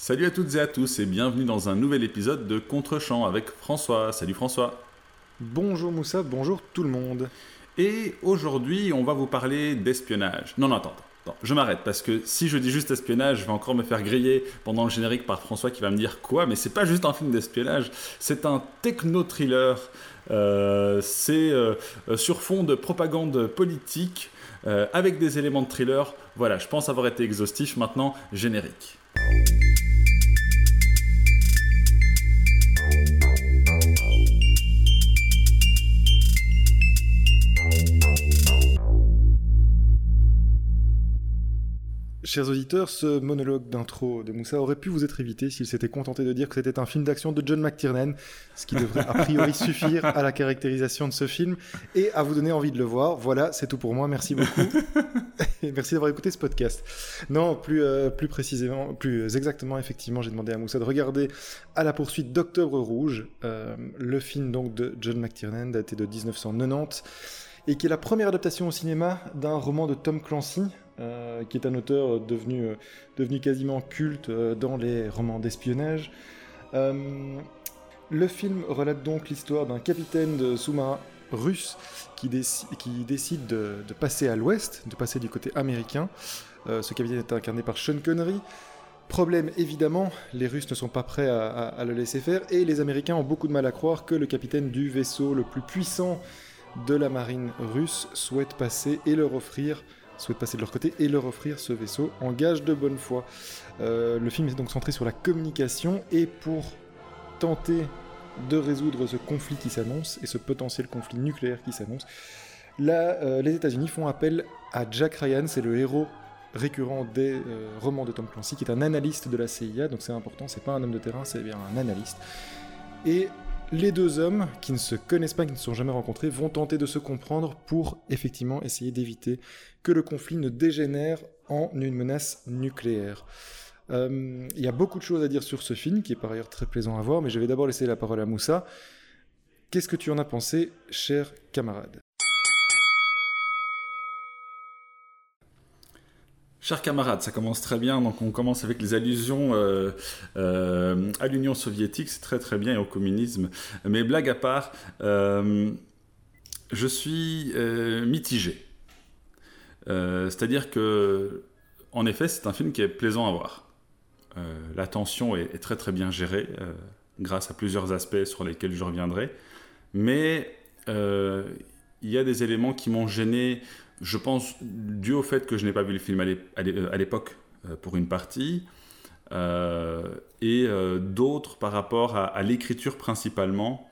Salut à toutes et à tous et bienvenue dans un nouvel épisode de Contre-champ avec François. Salut François. Bonjour Moussa, bonjour tout le monde. Et aujourd'hui, on va vous parler d'espionnage. Non, non, attends, attends, je m'arrête parce que si je dis juste espionnage, je vais encore me faire griller pendant le générique par François qui va me dire quoi, mais c'est pas juste un film d'espionnage, c'est un techno-thriller. Euh, c'est euh, sur fond de propagande politique euh, avec des éléments de thriller. Voilà, je pense avoir été exhaustif. Maintenant, générique. Chers auditeurs, ce monologue d'intro de Moussa aurait pu vous être évité s'il s'était contenté de dire que c'était un film d'action de John McTiernan, ce qui devrait a priori suffire à la caractérisation de ce film et à vous donner envie de le voir. Voilà, c'est tout pour moi. Merci beaucoup. et merci d'avoir écouté ce podcast. Non, plus, euh, plus précisément, plus exactement, effectivement, j'ai demandé à Moussa de regarder à la poursuite d'Octobre Rouge, euh, le film donc de John McTiernan daté de 1990 et qui est la première adaptation au cinéma d'un roman de Tom Clancy, euh, qui est un auteur devenu, euh, quasiment culte euh, dans les romans d'espionnage. le film relate donc l'histoire d'un capitaine de sous-marin russe qui, décide de, passer à l'ouest, de passer du côté américain. ce capitaine est incarné par Sean Connery. Problème évidemment, les Russes ne sont pas prêts à, le laisser faire et les Américains ont beaucoup de mal à croire que le capitaine du vaisseau le plus puissant de la marine russe souhaite passer et leur offrir souhaitent passer de leur côté et leur offrir ce vaisseau en gage de bonne foi. Euh, le film est donc centré sur la communication et pour tenter de résoudre ce conflit qui s'annonce et ce potentiel conflit nucléaire qui s'annonce, euh, les États-Unis font appel à Jack Ryan, c'est le héros récurrent des euh, romans de Tom Clancy, qui est un analyste de la CIA, donc c'est important, c'est pas un homme de terrain, c'est bien un analyste. Et les deux hommes, qui ne se connaissent pas, qui ne se sont jamais rencontrés, vont tenter de se comprendre pour effectivement essayer d'éviter que le conflit ne dégénère en une menace nucléaire. Euh, il y a beaucoup de choses à dire sur ce film, qui est par ailleurs très plaisant à voir, mais je vais d'abord laisser la parole à Moussa. Qu'est-ce que tu en as pensé, cher camarade? Chers camarades, ça commence très bien. Donc, on commence avec les allusions euh, euh, à l'Union soviétique, c'est très très bien, et au communisme. Mais blague à part, euh, je suis mitigé. C'est-à-dire que, en effet, c'est un film qui est plaisant à voir. la tension est, est, très très bien gérée, grâce à plusieurs aspects sur lesquels je reviendrai. Mais il y a des éléments qui m'ont gêné je pense, dû au fait que je n'ai pas vu le film à l'époque euh, pour une partie, euh, et euh, d'autres par rapport à, l'écriture principalement.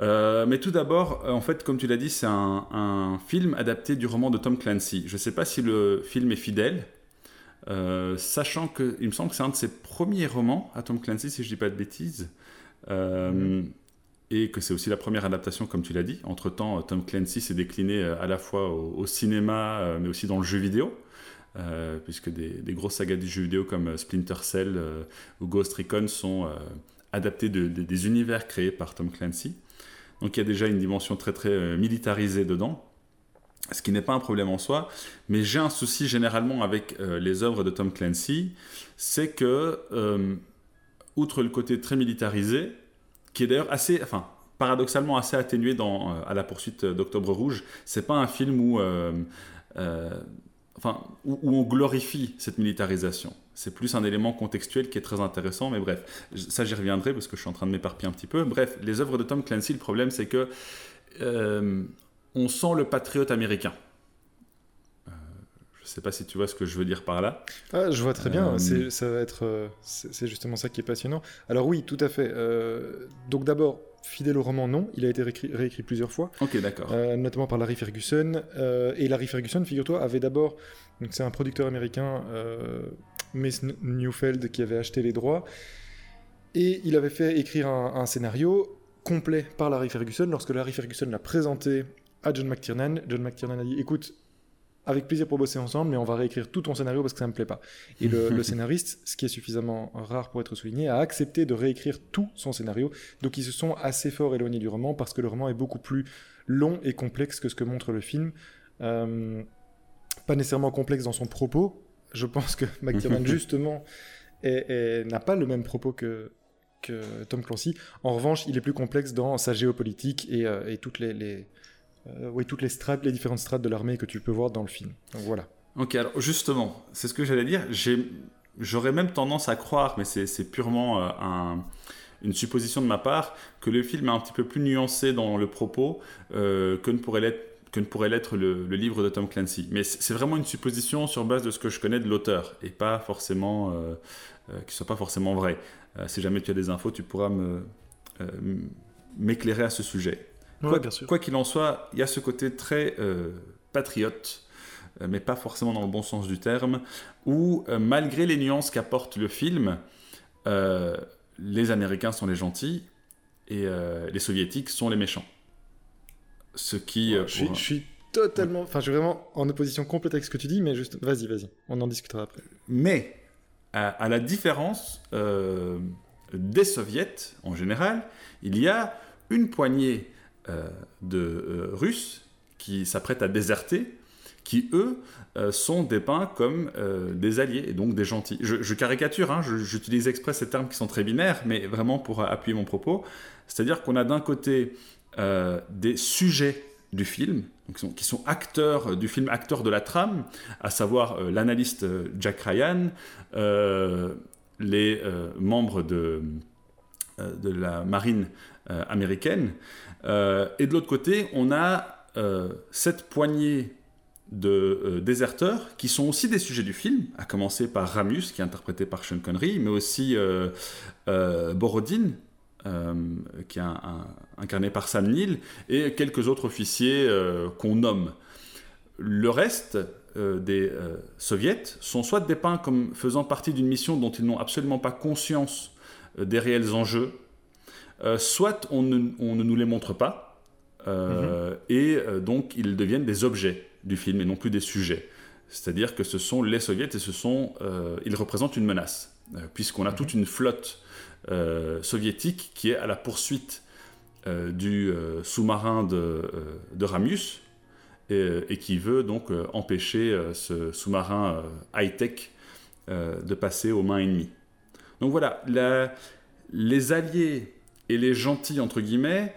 mais tout d'abord, en fait, comme tu l'as dit, c'est un, film adapté du roman de Tom Clancy. Je ne sais pas si le film est fidèle, sachant que, il me semble que c'est un de ses premiers romans à Tom Clancy, si je ne dis pas de bêtises. Mm et que c'est aussi la première adaptation, comme tu l'as dit. Entre-temps, Tom Clancy s'est décliné euh, à la fois au, cinéma, euh, mais aussi dans le jeu vidéo, euh, puisque des, grosses sagas du jeu vidéo comme Splinter Cell ou Ghost Recon sont adaptés de, des univers créés par Tom Clancy. Donc il y a déjà une dimension très très militarisée dedans, ce qui n'est pas un problème en soi, mais j'ai un souci généralement avec les œuvres de Tom Clancy, c'est que, outre le côté très militarisé, qui est d'ailleurs assez, enfin, paradoxalement assez atténué dans euh, à la poursuite d'Octobre Rouge. C'est pas un film où, euh, euh, enfin, où, on glorifie cette militarisation. C'est plus un élément contextuel qui est très intéressant, mais bref, ça j'y reviendrai parce que je suis en train de m'éparpiller un petit peu. Bref, les œuvres de Tom Clancy, le problème c'est que on sent le patriote américain. Je ne sais pas si tu vois ce que je veux dire par là. Ah, je vois très bien. Euh, ça va être, euh, c'est justement ça qui est passionnant. Alors oui, tout à fait. Euh, donc d'abord, fidèle au roman, non. Il a été réécrit, plusieurs fois. Ok, d'accord. notamment par Larry Ferguson. et Larry Ferguson, figure-toi, avait d'abord, donc c'est un producteur américain, Miss Newfeld, qui avait acheté les droits. Et il avait fait écrire un, un scénario complet par Larry Ferguson. Lorsque Larry Ferguson l'a présenté à John McTiernan, John McTiernan a dit, écoute, avec plaisir pour bosser ensemble, mais on va réécrire tout ton scénario parce que ça me plaît pas. Et le, scénariste, ce qui est suffisamment rare pour être souligné, a accepté de réécrire tout son scénario. Donc ils se sont assez fort éloignés du roman parce que le roman est beaucoup plus long et complexe que ce que montre le film. Euh, pas nécessairement complexe dans son propos. Je pense que McTiernan, justement, n'a pas le même propos que, que Tom Clancy. En revanche, il est plus complexe dans sa géopolitique et, et toutes les, les oui, toutes les strates, les différentes strates de l'armée que tu peux voir dans le film. Voilà. Ok, alors justement, c'est ce que j'allais dire. J'aurais même tendance à croire, mais c'est purement un, une supposition de ma part, que le film est un petit peu plus nuancé dans le propos euh, que ne pourrait l'être que ne pourrait le, livre de Tom Clancy. Mais c'est vraiment une supposition sur base de ce que je connais de l'auteur et pas forcément euh, euh, soit pas forcément vrai. si jamais tu as des infos, tu pourras me m'éclairer à ce sujet. Quoi qu'il en soit, il y a ce côté très patriote mais pas forcément dans le bon sens du terme, où malgré les nuances qu'apporte le film, les Américains sont les gentils et euh, les Soviétiques sont les méchants. Ce qui. Euh, je, suis, totalement. Enfin, je suis vraiment en opposition complète avec ce que tu dis, mais juste. Vas-y, vas-y. On en discutera après. Mais, à, la différence euh, des Soviets en général, il y a une poignée de Russes qui s'apprêtent à déserter qui, eux, euh, sont dépeints comme euh, des alliés, et donc des gentils. Je, caricature, hein, j'utilise exprès ces termes qui sont très binaires, mais vraiment pour appuyer mon propos. C'est-à-dire qu'on a d'un côté euh, des sujets du film, qui, sont, qui, sont, acteurs du film, acteurs de la trame, à savoir l'analyste Jack Ryan, les membres de, de la marine américaine, et de l'autre côté, on a cette poignée de euh, déserteurs qui sont aussi des sujets du film, à commencer par Ramus, qui est interprété par Sean Connery, mais aussi euh, euh, Borodin, qui est incarné par Sam Neill, et quelques autres officiers qu'on nomme. Le reste des soviets sont soit dépeints comme faisant partie d'une mission dont ils n'ont absolument pas conscience des réels enjeux, soit on ne, nous les montre pas, mm-hmm. et donc ils deviennent des objets du film et non plus des sujets. C'est-à-dire que ce sont les soviets et ce sont, euh, ils représentent une menace, euh, puisqu'on a toute une flotte euh, soviétique qui est à la poursuite du sous-marin de, de, Ramius et, qui veut donc empêcher ce sous-marin high-tech de passer aux mains ennemies. Donc voilà, les alliés et les gentils, entre guillemets,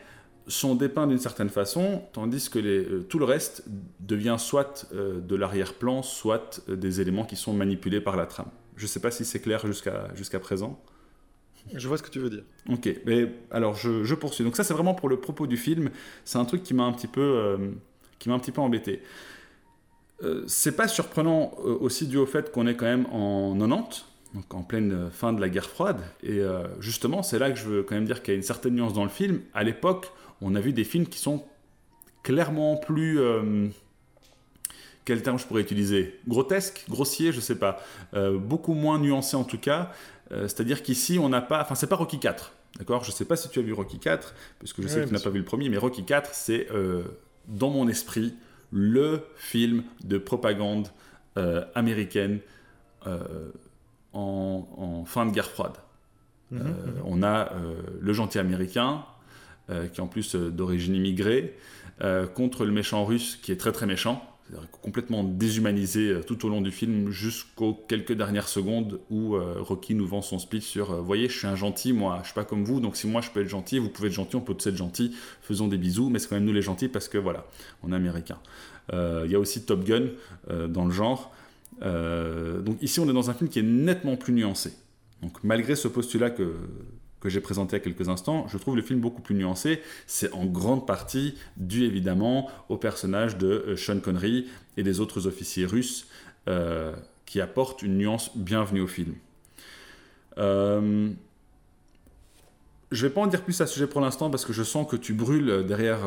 sont dépeints d'une certaine façon, tandis que euh, tout le reste devient soit euh, de l'arrière-plan, soit euh, des éléments qui sont manipulés par la trame. Je ne sais pas si c'est clair jusqu'à présent. Je vois ce que tu veux dire. Ok, mais alors je, poursuis. Donc ça c'est vraiment pour le propos du film. C'est un truc qui m'a un petit peu, qui m'a un petit peu embêté. c'est pas surprenant aussi dû au fait qu'on est quand même en 90, donc en pleine fin de la guerre froide. Et justement, c'est là que je veux quand même dire qu'il y a une certaine nuance dans le film. À l'époque, on a vu des films qui sont clairement plus... Euh, quel terme je pourrais utiliser? Grotesque Grossier Je sais pas. Euh, beaucoup moins nuancé en tout cas. Euh, c'est-à-dire qu'ici, on n'a pas... Enfin, c'est pas Rocky 4. D'accord? Je sais pas si tu as vu Rocky 4, puisque je sais que tu n'as pas vu le premier, mais Rocky 4, c'est, dans mon esprit, le film de propagande américaine en, fin de guerre froide. Mhm, mhm. On a le gentil américain, euh, qui est en plus euh, d'origine immigrée, euh, contre le méchant russe qui est très très méchant, complètement déshumanisé tout au long du film jusqu'aux quelques dernières secondes où Rocky nous vend son speech sur voyez, je suis un gentil, moi, je suis pas comme vous, donc si moi je peux être gentil, vous pouvez être gentil, on peut tous être gentil, faisons des bisous, mais c'est quand même nous les gentils parce que voilà, on est américains. Il y a aussi Top Gun dans le genre. Donc ici, on est dans un film qui est nettement plus nuancé. Donc malgré ce postulat que, que j'ai présenté à quelques instants, je trouve le film beaucoup plus nuancé. C'est en grande partie dû évidemment au personnage de euh, Sean Connery et des autres officiers russes euh, qui apportent une nuance bienvenue au film. Euh, je ne vais pas en dire plus à ce sujet pour l'instant parce que je sens que tu brûles derrière,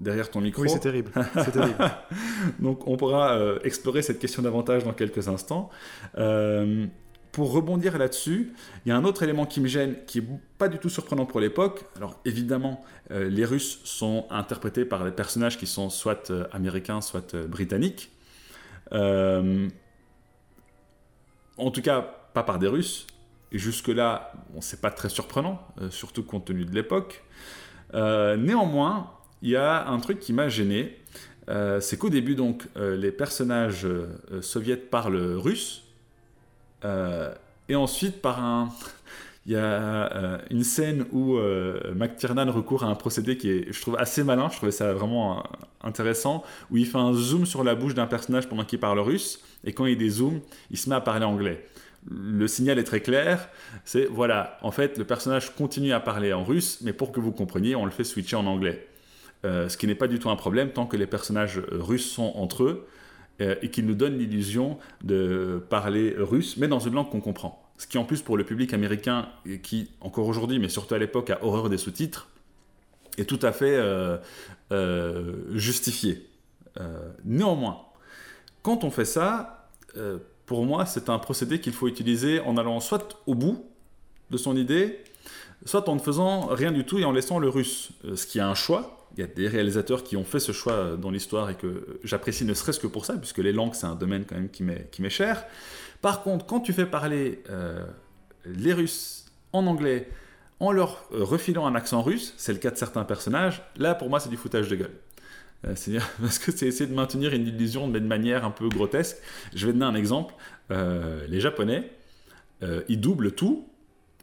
derrière ton micro. Oui, c'est terrible. terrible. Donc on pourra explorer cette question davantage dans quelques instants pour rebondir là-dessus, il y a un autre élément qui me gêne, qui n'est pas du tout surprenant pour l'époque. Alors évidemment, euh, les Russes sont interprétés par des personnages qui sont soit euh, américains, soit euh, britanniques. en tout cas, pas par des Russes. Et jusque-là, bon, c'est pas très surprenant, surtout compte tenu de l'époque. néanmoins, il y a un truc qui m'a gêné. c'est qu'au début, donc, les personnages soviétiques parlent russe, euh, et ensuite par un il y a euh, une scène où euh, McTiernan recourt à un procédé qui est, je trouve, assez malin. Je trouvais ça vraiment euh, intéressant. Où il fait un zoom sur la bouche d'un personnage pendant qu'il parle russe. Et quand il dézoome, il se met à parler anglais. Le signal est très clair. C'est voilà, en fait, le personnage continue à parler en russe, mais pour que vous compreniez, on le fait switcher en anglais. Ce qui n'est pas du tout un problème tant que les personnages russes sont entre eux et qu'ils nous donnent l'illusion de parler russe, mais dans une langue qu'on comprend. Ce qui en plus pour le public américain, qui encore aujourd'hui, mais surtout à l'époque, a horreur des sous-titres, est tout à fait euh, euh, justifié. Euh, néanmoins, quand on fait ça, pour moi, c'est un procédé qu'il faut utiliser en allant soit au bout de son idée, soit en ne faisant rien du tout et en laissant le russe. ce qui est un choix. Il y a des réalisateurs qui ont fait ce choix dans l'histoire et que j'apprécie ne serait-ce que pour ça, puisque les langues, c'est un domaine quand même qui m'est cher. Par contre, quand tu fais parler euh, les Russes en anglais en leur euh, refilant un accent russe, c'est le cas de certains personnages, là pour moi c'est du foutage de gueule. Euh, c'est-à-dire parce que c'est essayer de maintenir une illusion de manière un peu grotesque. Je vais donner un exemple. les Japonais, ils doublent tout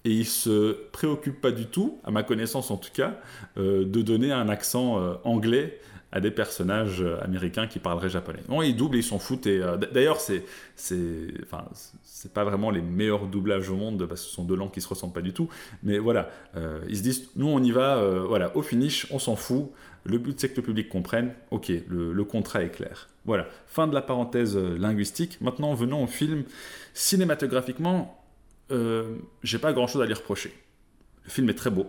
et ils se préoccupent pas du tout, à ma connaissance en tout cas, de donner un accent anglais à des personnages euh, américains qui parleraient japonais. Bon, ils doublent, ils s'en foutent. Et, euh, D'ailleurs, c'est, c'est, enfin, c'est pas vraiment les meilleurs doublages au monde parce que ce sont deux langues qui se ressemblent pas du tout. Mais voilà, euh, ils se disent, nous on y va, voilà, au finish, on s'en fout. Le but c'est que le public comprenne. Ok, le, le, contrat est clair. Voilà, fin de la parenthèse linguistique. Maintenant, venons au film. Cinématographiquement, j'ai pas grand chose à lui reprocher. Le film est très beau.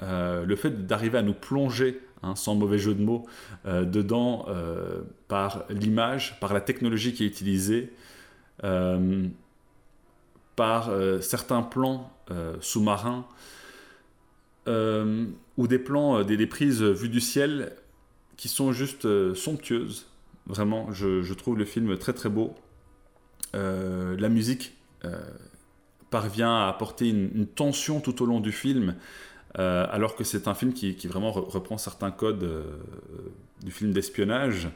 le fait d'arriver à nous plonger Hein, sans mauvais jeu de mots, euh, dedans euh, par l'image, par la technologie qui est utilisée, euh, par certains plans sous-marins ou des plans, des, prises vues du ciel qui sont juste somptueuses. Vraiment, je, trouve le film très très beau. la musique parvient à apporter une, tension tout au long du film euh, alors que c'est un film qui, vraiment reprend certains codes euh, du film d'espionnage.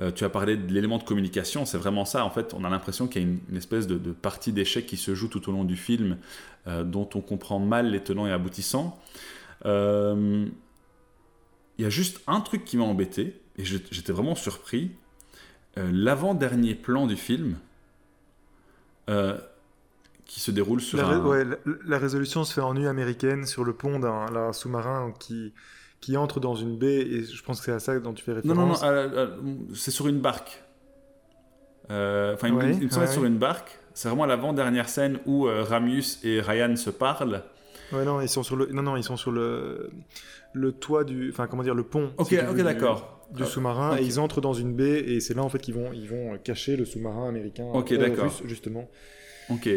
Euh, tu as parlé de l'élément de communication, c'est vraiment ça. En fait, on a l'impression qu'il y a une, espèce de, partie d'échec qui se joue tout au long du film, dont on comprend mal les tenants et aboutissants. Il y a juste un truc qui m'a embêté, et j'étais vraiment surpris. L'avant-dernier plan du film, qui se déroule sur la, un... ouais, la, résolution se fait en nuit américaine sur le pont d'un sous-marin qui, qui entre dans une baie, et je pense que c'est à ça dont tu fais référence. Non, non, non, euh, euh, c'est sur une barque. Euh, enfin, une, une, sur une barque. C'est vraiment l'avant-dernière scène où Ramius et Ryan se parlent. Ouais, non, ils sont sur le, non, non, ils sont sur le, le toit du, enfin, comment dire, le pont. Ok, ok, d'accord. Du, sous-marin et ils entrent dans une baie et c'est là en fait qu'ils vont, ils vont cacher le sous-marin américain. Ok, d'accord. justement. Ok.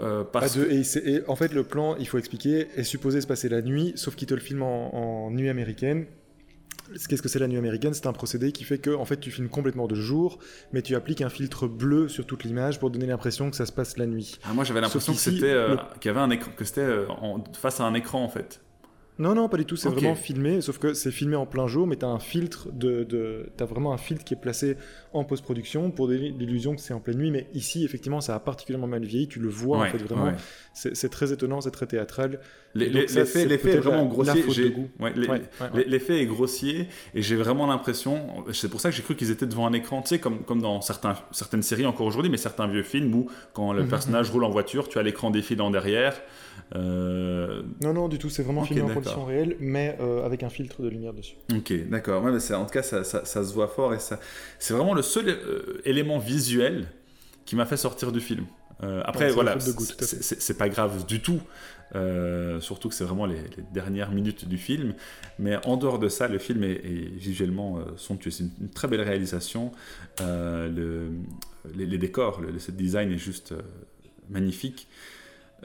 Euh, parce et, en fait, le plan, il faut expliquer, est supposé se passer la nuit, sauf qu'il te le filme en, nuit américaine. Qu'est-ce que c'est la nuit américaine? C'est un procédé qui fait que en fait, tu filmes complètement de jour, mais tu appliques un filtre bleu sur toute l'image pour donner l'impression que ça se passe la nuit. Ah, moi, j'avais l'impression que c'était euh, qu'il y avait un écran, que c'était euh, face à un écran en fait. Non, non, pas du tout. C'est vraiment filmé, sauf que c'est filmé en plein jour, mais tu as un filtre de, de as vraiment un filtre qui est placé en post-production pour l'illusion que c'est en pleine nuit. Mais ici, effectivement, ça a particulièrement mal vieilli. Tu le vois en fait vraiment. C'est très étonnant, c'est très théâtral. L'effet est vraiment grossier. L'effet est grossier et j'ai vraiment l'impression. C'est pour ça que j'ai cru qu'ils étaient devant un écran, tu sais, comme, comme dans certains, certaines séries encore aujourd'hui, mais certains vieux films où quand le mhm. personnage roule en voiture, tu as l'écran défilant derrière. Euh, non, non, du tout, c'est vraiment filmé en conditions réelles, mais euh, avec un filtre de lumière dessus. Ok, d'accord. Ouais, en tout cas, ça, ça, se voit fort et ça, c'est vraiment le seul euh, élément visuel qui m'a fait sortir du film. après, voilà, c'est pas grave du tout. surtout que c'est vraiment les, dernières minutes du film. Mais en dehors de ça, le film est, visuellement somptueux. C'est une, très belle réalisation. Le, les, décors, le, le, design est juste magnifique.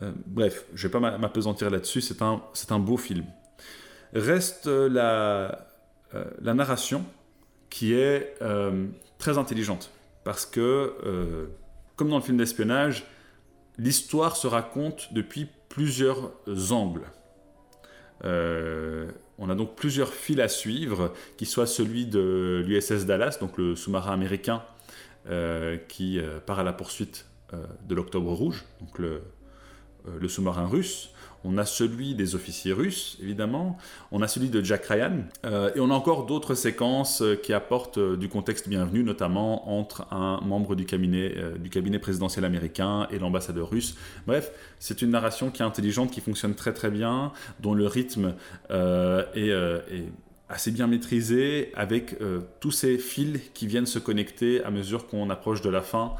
Euh, bref, je ne vais pas m'apesantir là-dessus, c'est un, un beau film. Reste la, euh, la narration qui est euh, très intelligente, parce que, comme dans le film d'espionnage, l'histoire se raconte depuis plusieurs angles. on a donc plusieurs fils à suivre, qui soit celui de l'USS Dallas, donc le sous-marin américain qui part à la poursuite de l'Octobre Rouge, donc le sous-marin russe. On a celui des officiers russes, évidemment. On a celui de Jack Ryan. Euh, et on a encore d'autres séquences euh, qui apportent euh, du contexte bienvenu, notamment entre un membre du cabinet, du cabinet présidentiel américain et l'ambassadeur russe. Bref, c'est une narration qui est intelligente, qui fonctionne très très bien, dont le rythme est, assez bien maîtrisé, avec tous ces fils qui viennent se connecter à mesure qu'on approche de la fin.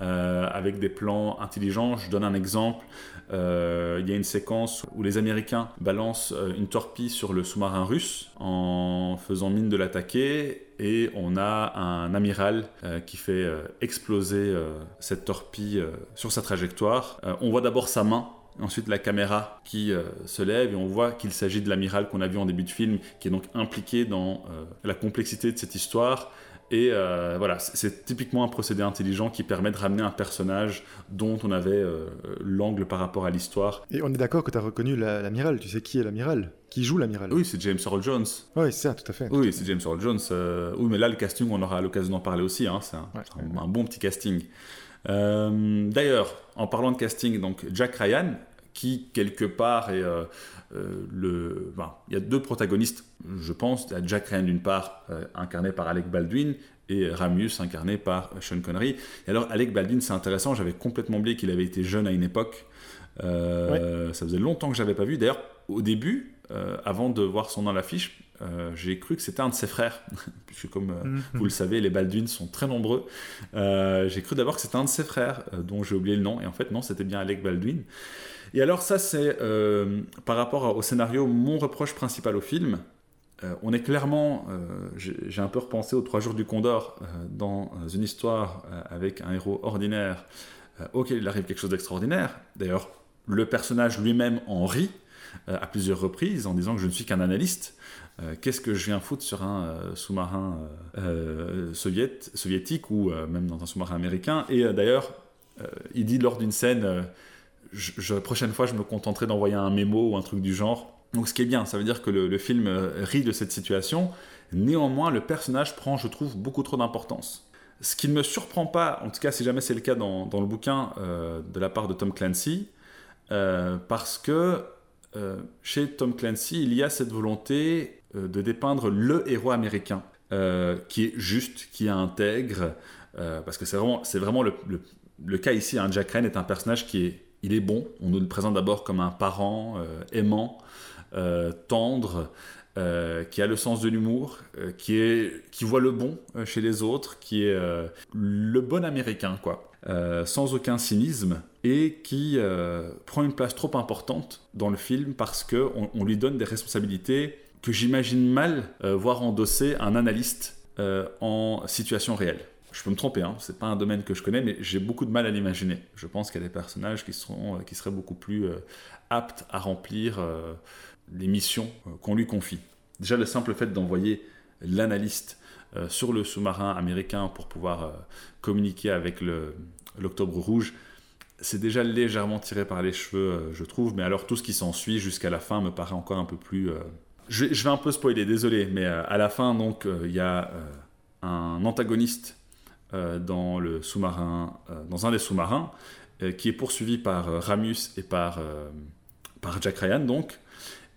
Avec des plans intelligents. Je donne un exemple. Euh, il y a une séquence où les Américains balancent euh, une torpille sur le sous-marin russe en faisant mine de l'attaquer et on a un amiral euh, qui fait exploser cette torpille sur sa trajectoire. on voit d'abord sa main Ensuite, la caméra qui se lève et on voit qu'il s'agit de l'amiral qu'on a vu en début de film, qui est donc impliqué dans la complexité de cette histoire. Et euh, voilà, c'est typiquement un procédé intelligent qui permet de ramener un personnage dont on avait euh, l'angle par rapport à l'histoire. Et on est d'accord que tu as reconnu l'amiral, tu sais qui est l'amiral? Qui joue l'amiral? Oui, c'est James Earl Jones. Oui, c'est ça, tout à fait. oui, c'est James Earl Jones. Euh, oui, mais là, le casting, on aura l'occasion d'en parler aussi. Hein, c'est un, un, bon petit casting. D'ailleurs, en parlant de casting, donc Jack Ryan, qui quelque part est euh, euh, le. il y a deux protagonistes, je pense. Il y a Jack Ryan d'une part, euh, incarné par Alec Baldwin, et Ramius, incarné par Sean Connery. Et alors, Alec Baldwin, c'est intéressant, j'avais complètement oublié qu'il avait été jeune à une époque. Ça faisait longtemps que je n'avais pas vu. D'ailleurs, au début, avant de voir son nom à l'affiche, j'ai cru que c'était un de ses frères, puisque comme mhm. vous le savez, les Baldwin sont très nombreux. j'ai cru d'abord que c'était un de ses frères, dont j'ai oublié le nom, et en fait non, c'était bien Alec Baldwin. Et alors ça, c'est euh, par rapport au scénario mon reproche principal au film. Euh, on est clairement, euh, j'ai un peu repensé aux Trois Jours du Condor dans une histoire avec un héros ordinaire auquel il arrive quelque chose d'extraordinaire. D'ailleurs, le personnage lui-même en rit à plusieurs reprises en disant que je ne suis qu'un analyste. Qu'est-ce que je viens foutre sur un sous-marin soviétique ou même dans un sous-marin américain? Et d'ailleurs, il dit lors d'une scène je, la prochaine fois, je me contenterai d'envoyer un mémo ou un truc du genre. Donc, ce qui est bien, ça veut dire que le, film euh, rit de cette situation. Néanmoins, le personnage prend, je trouve, beaucoup trop d'importance. Ce qui ne me surprend pas, en tout cas si jamais c'est le cas dans, le bouquin euh, de la part de Tom Clancy, euh, parce que chez Tom Clancy, il y a cette volonté de dépeindre le héros américain, qui est juste, qui est intègre, parce que c'est vraiment, vraiment le, le, cas ici. Hein. Jack Ryan est un personnage qui est il est bon. On nous le présente d'abord comme un parent euh, aimant, euh, tendre, euh, qui a le sens de l'humour, qui, qui voit le bon chez les autres, qui est le bon américain, quoi. sans aucun cynisme et qui prend une place trop importante dans le film parce qu'on on lui donne des responsabilités que j'imagine mal voir endosser un analyste en situation réelle. Je peux me tromper, hein, c'est pas un domaine que je connais, mais j'ai beaucoup de mal à l'imaginer. Je pense qu'il y a des personnages qui, euh, qui seraient beaucoup plus euh, aptes à remplir euh, les missions qu'on lui confie. Déjà, le simple fait d'envoyer l'analyste sur le sous-marin américain pour pouvoir communiquer avec l'Octobre Rouge, c'est déjà légèrement tiré par les cheveux, je trouve, mais alors tout ce qui s'ensuit jusqu'à la fin me paraît encore un peu plus... Je, vais un peu spoiler, désolé, mais à la fin, donc, il y a un antagoniste euh, dans, le sous-marin, euh, dans un des sous-marins, euh, qui est poursuivi par Ramus et par, par Jack Ryan, donc.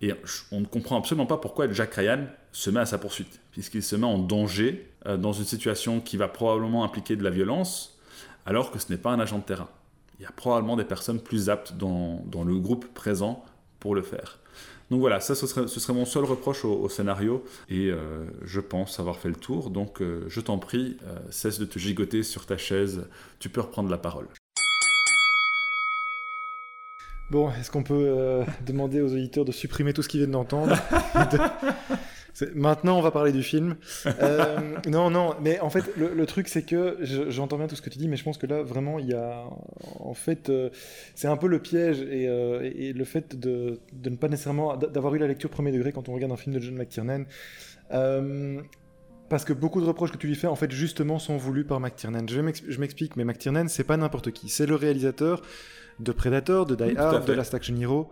Et on ne comprend absolument pas pourquoi Jack Ryan se met à sa poursuite, puisqu'il se met en danger dans une situation qui va probablement impliquer de la violence, alors que ce n'est pas un agent de terrain. Il y a probablement des personnes plus aptes dans, dans le groupe présent pour le faire. Donc voilà, ça ce serait, mon seul reproche au, scénario et euh, je pense avoir fait le tour. Donc euh, je t'en prie, euh, cesse de te gigoter sur ta chaise, tu peux reprendre la parole. Bon, est-ce qu'on peut demander aux auditeurs de supprimer tout ce qu'ils viennent d'entendre? Maintenant, on va parler du film. Euh, non, non, mais en fait, le, truc, c'est que j'entends bien tout ce que tu dis, mais je pense que là, vraiment, il y a. En fait, euh, c'est un peu le piège et, euh, le fait de, ne pas nécessairement. d'avoir eu la lecture premier degré quand on regarde un film de John McTiernan. parce que beaucoup de reproches que tu lui fais, en fait, justement, sont voulus par McTiernan. Je m'explique, mais McTiernan, c'est pas n'importe qui. C'est le réalisateur de Predator, de Die Hard, de Last Action Hero.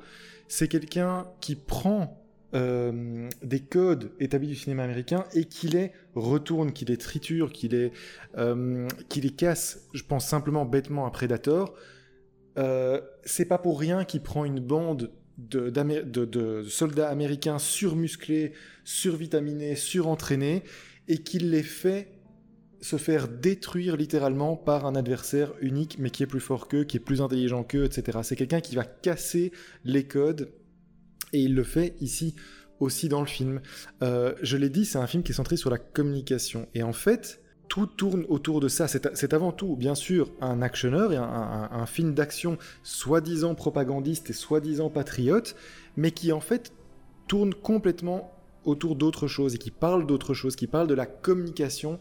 C'est quelqu'un qui prend euh, des codes établis du cinéma américain et qui les retourne, qui les triture, qui les, euh, les casse, je pense simplement bêtement à Predator, Euh, c'est pas pour rien qu'il prend une bande de, de, soldats américains surmusclés, survitaminés, surentraînés, et qu'il les fait se faire détruire littéralement par un adversaire unique, mais qui est plus fort qu'eux, qui est plus intelligent qu'eux, etc. C'est quelqu'un qui va casser les codes, et il le fait ici aussi dans le film. Euh, je l'ai dit, c'est un film qui est centré sur la communication. Et en fait, tout tourne autour de ça. C'est avant tout, bien sûr, un actionneur et un, film d'action soi-disant propagandiste et soi-disant patriote, mais qui en fait tourne complètement autour d'autre chose et qui parle d'autre chose, qui parle de la communication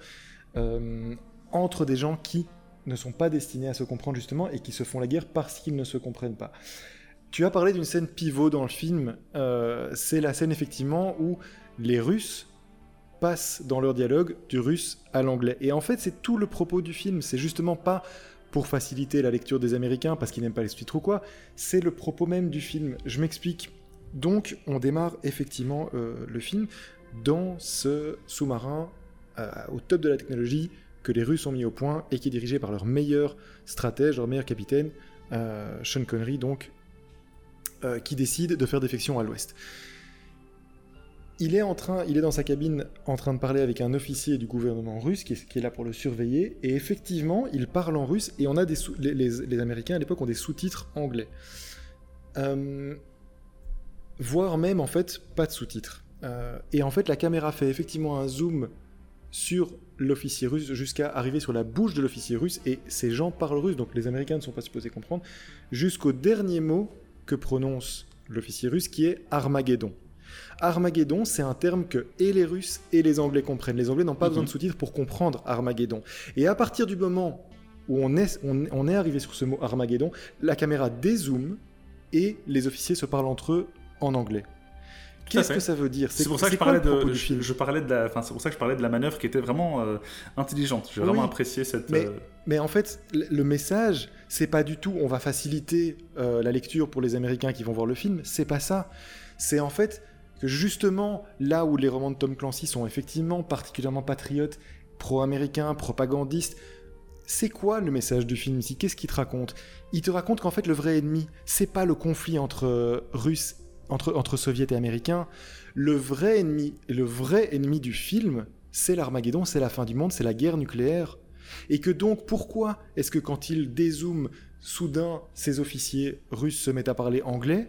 euh, entre des gens qui ne sont pas destinés à se comprendre justement et qui se font la guerre parce qu'ils ne se comprennent pas. Tu as parlé d'une scène pivot dans le film, euh, c'est la scène effectivement où les Russes passent dans leur dialogue du russe à l'anglais. Et en fait, c'est tout le propos du film. C'est justement pas pour faciliter la lecture des Américains parce qu'ils n'aiment pas les sous-titres ou quoi. C'est le propos même du film. Je m'explique. Donc, on démarre effectivement euh, le film dans ce sous-marin euh, au top de la technologie que les Russes ont mis au point et qui est dirigé par leur meilleur stratège, leur meilleur capitaine, Sean Connery, donc, qui décide de faire défection à l'ouest il est en train, il est dans sa cabine en train de parler avec un officier du gouvernement russe qui est, là pour le surveiller. Et effectivement, il parle en russe et on a des les, Américains à l'époque ont des sous-titres anglais, euh, voire même en fait pas de sous-titres. Euh, et en fait, la caméra fait effectivement un zoom sur l'officier russe jusqu'à arriver sur la bouche de l'officier russe et ces gens parlent russe, donc les Américains ne sont pas supposés comprendre, jusqu'au dernier mot que prononce l'officier russe qui est Armageddon. Armageddon, c'est un terme que et les Russes et les Anglais comprennent. Les Anglais n'ont pas besoin de mhm. sous-titres pour comprendre Armageddon. Et à partir du moment où on est, on, est arrivé sur ce mot Armageddon, la caméra dézoome et les officiers se parlent entre eux en anglais. Qu'est-ce que ça veut dire? C'est pour ça que je parlais de, je, parlais de la, c'est pour ça que je parlais de la manœuvre qui était vraiment euh, intelligente. J'ai vraiment apprécié cette. Mais, euh, mais, en fait, le message, c'est pas du tout. On va faciliter euh, la lecture pour les Américains qui vont voir le film. C'est pas ça. C'est en fait, que justement, là où les romans de Tom Clancy sont effectivement particulièrement patriotes, pro-américains, propagandistes, c'est quoi le message du film ici? Qu'est-ce qu'il te raconte? Il te raconte qu'en fait le vrai ennemi, c'est pas le conflit entre Russes, entre, entre Soviets et Américains. Le vrai ennemi, le vrai ennemi du film, c'est l'Armageddon, c'est la fin du monde, c'est la guerre nucléaire. Et que donc pourquoi est-ce que quand il dézoome, soudain ces officiers russes se mettent à parler anglais?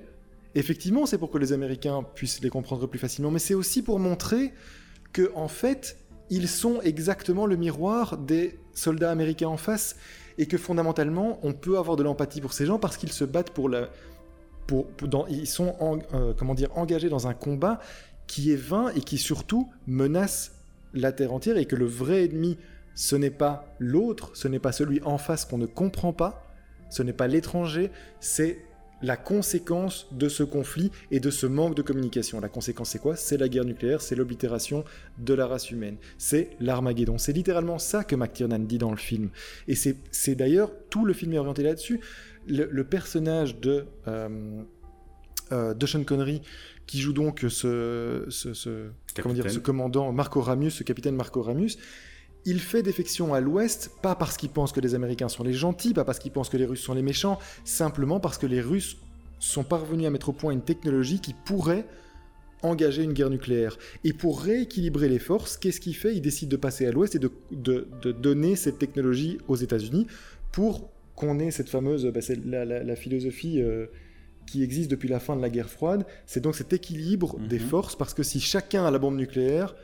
Effectivement, c'est pour que les Américains puissent les comprendre plus facilement, mais c'est aussi pour montrer que, en fait, ils sont exactement le miroir des soldats américains en face, et que fondamentalement, on peut avoir de l'empathie pour ces gens parce qu'ils se battent pour la, pour, ils sont euh, comment dire engagés dans un combat qui est vain et qui surtout menace la terre entière, et que le vrai ennemi, ce n'est pas l'autre, ce n'est pas celui en face qu'on ne comprend pas, ce n'est pas l'étranger, c'est la conséquence de ce conflit et de ce manque de communication. La conséquence, c'est quoi? C'est la guerre nucléaire, c'est l'oblitération de la race humaine, c'est l'Armageddon. C'est littéralement ça que McTiernan dit dans le film. Et c'est d'ailleurs tout le film est orienté là-dessus. Le, personnage de, euh, euh, de Sean Connery, qui joue donc ce, ce, comment dire, ce commandant Marco Ramius, ce capitaine Marco Ramius, il fait défection à l'Ouest, pas parce qu'il pense que les Américains sont les gentils, pas parce qu'il pense que les Russes sont les méchants, simplement parce que les Russes sont parvenus à mettre au point une technologie qui pourrait engager une guerre nucléaire. Et pour rééquilibrer les forces, qu'est-ce qu'il fait? Il décide de passer à l'Ouest et de, donner cette technologie aux États-Unis pour qu'on ait cette fameuse, bah, c'est la, philosophie euh, qui existe depuis la fin de la guerre froide, c'est donc cet équilibre des mhm. forces, parce que si chacun a la bombe nucléaire,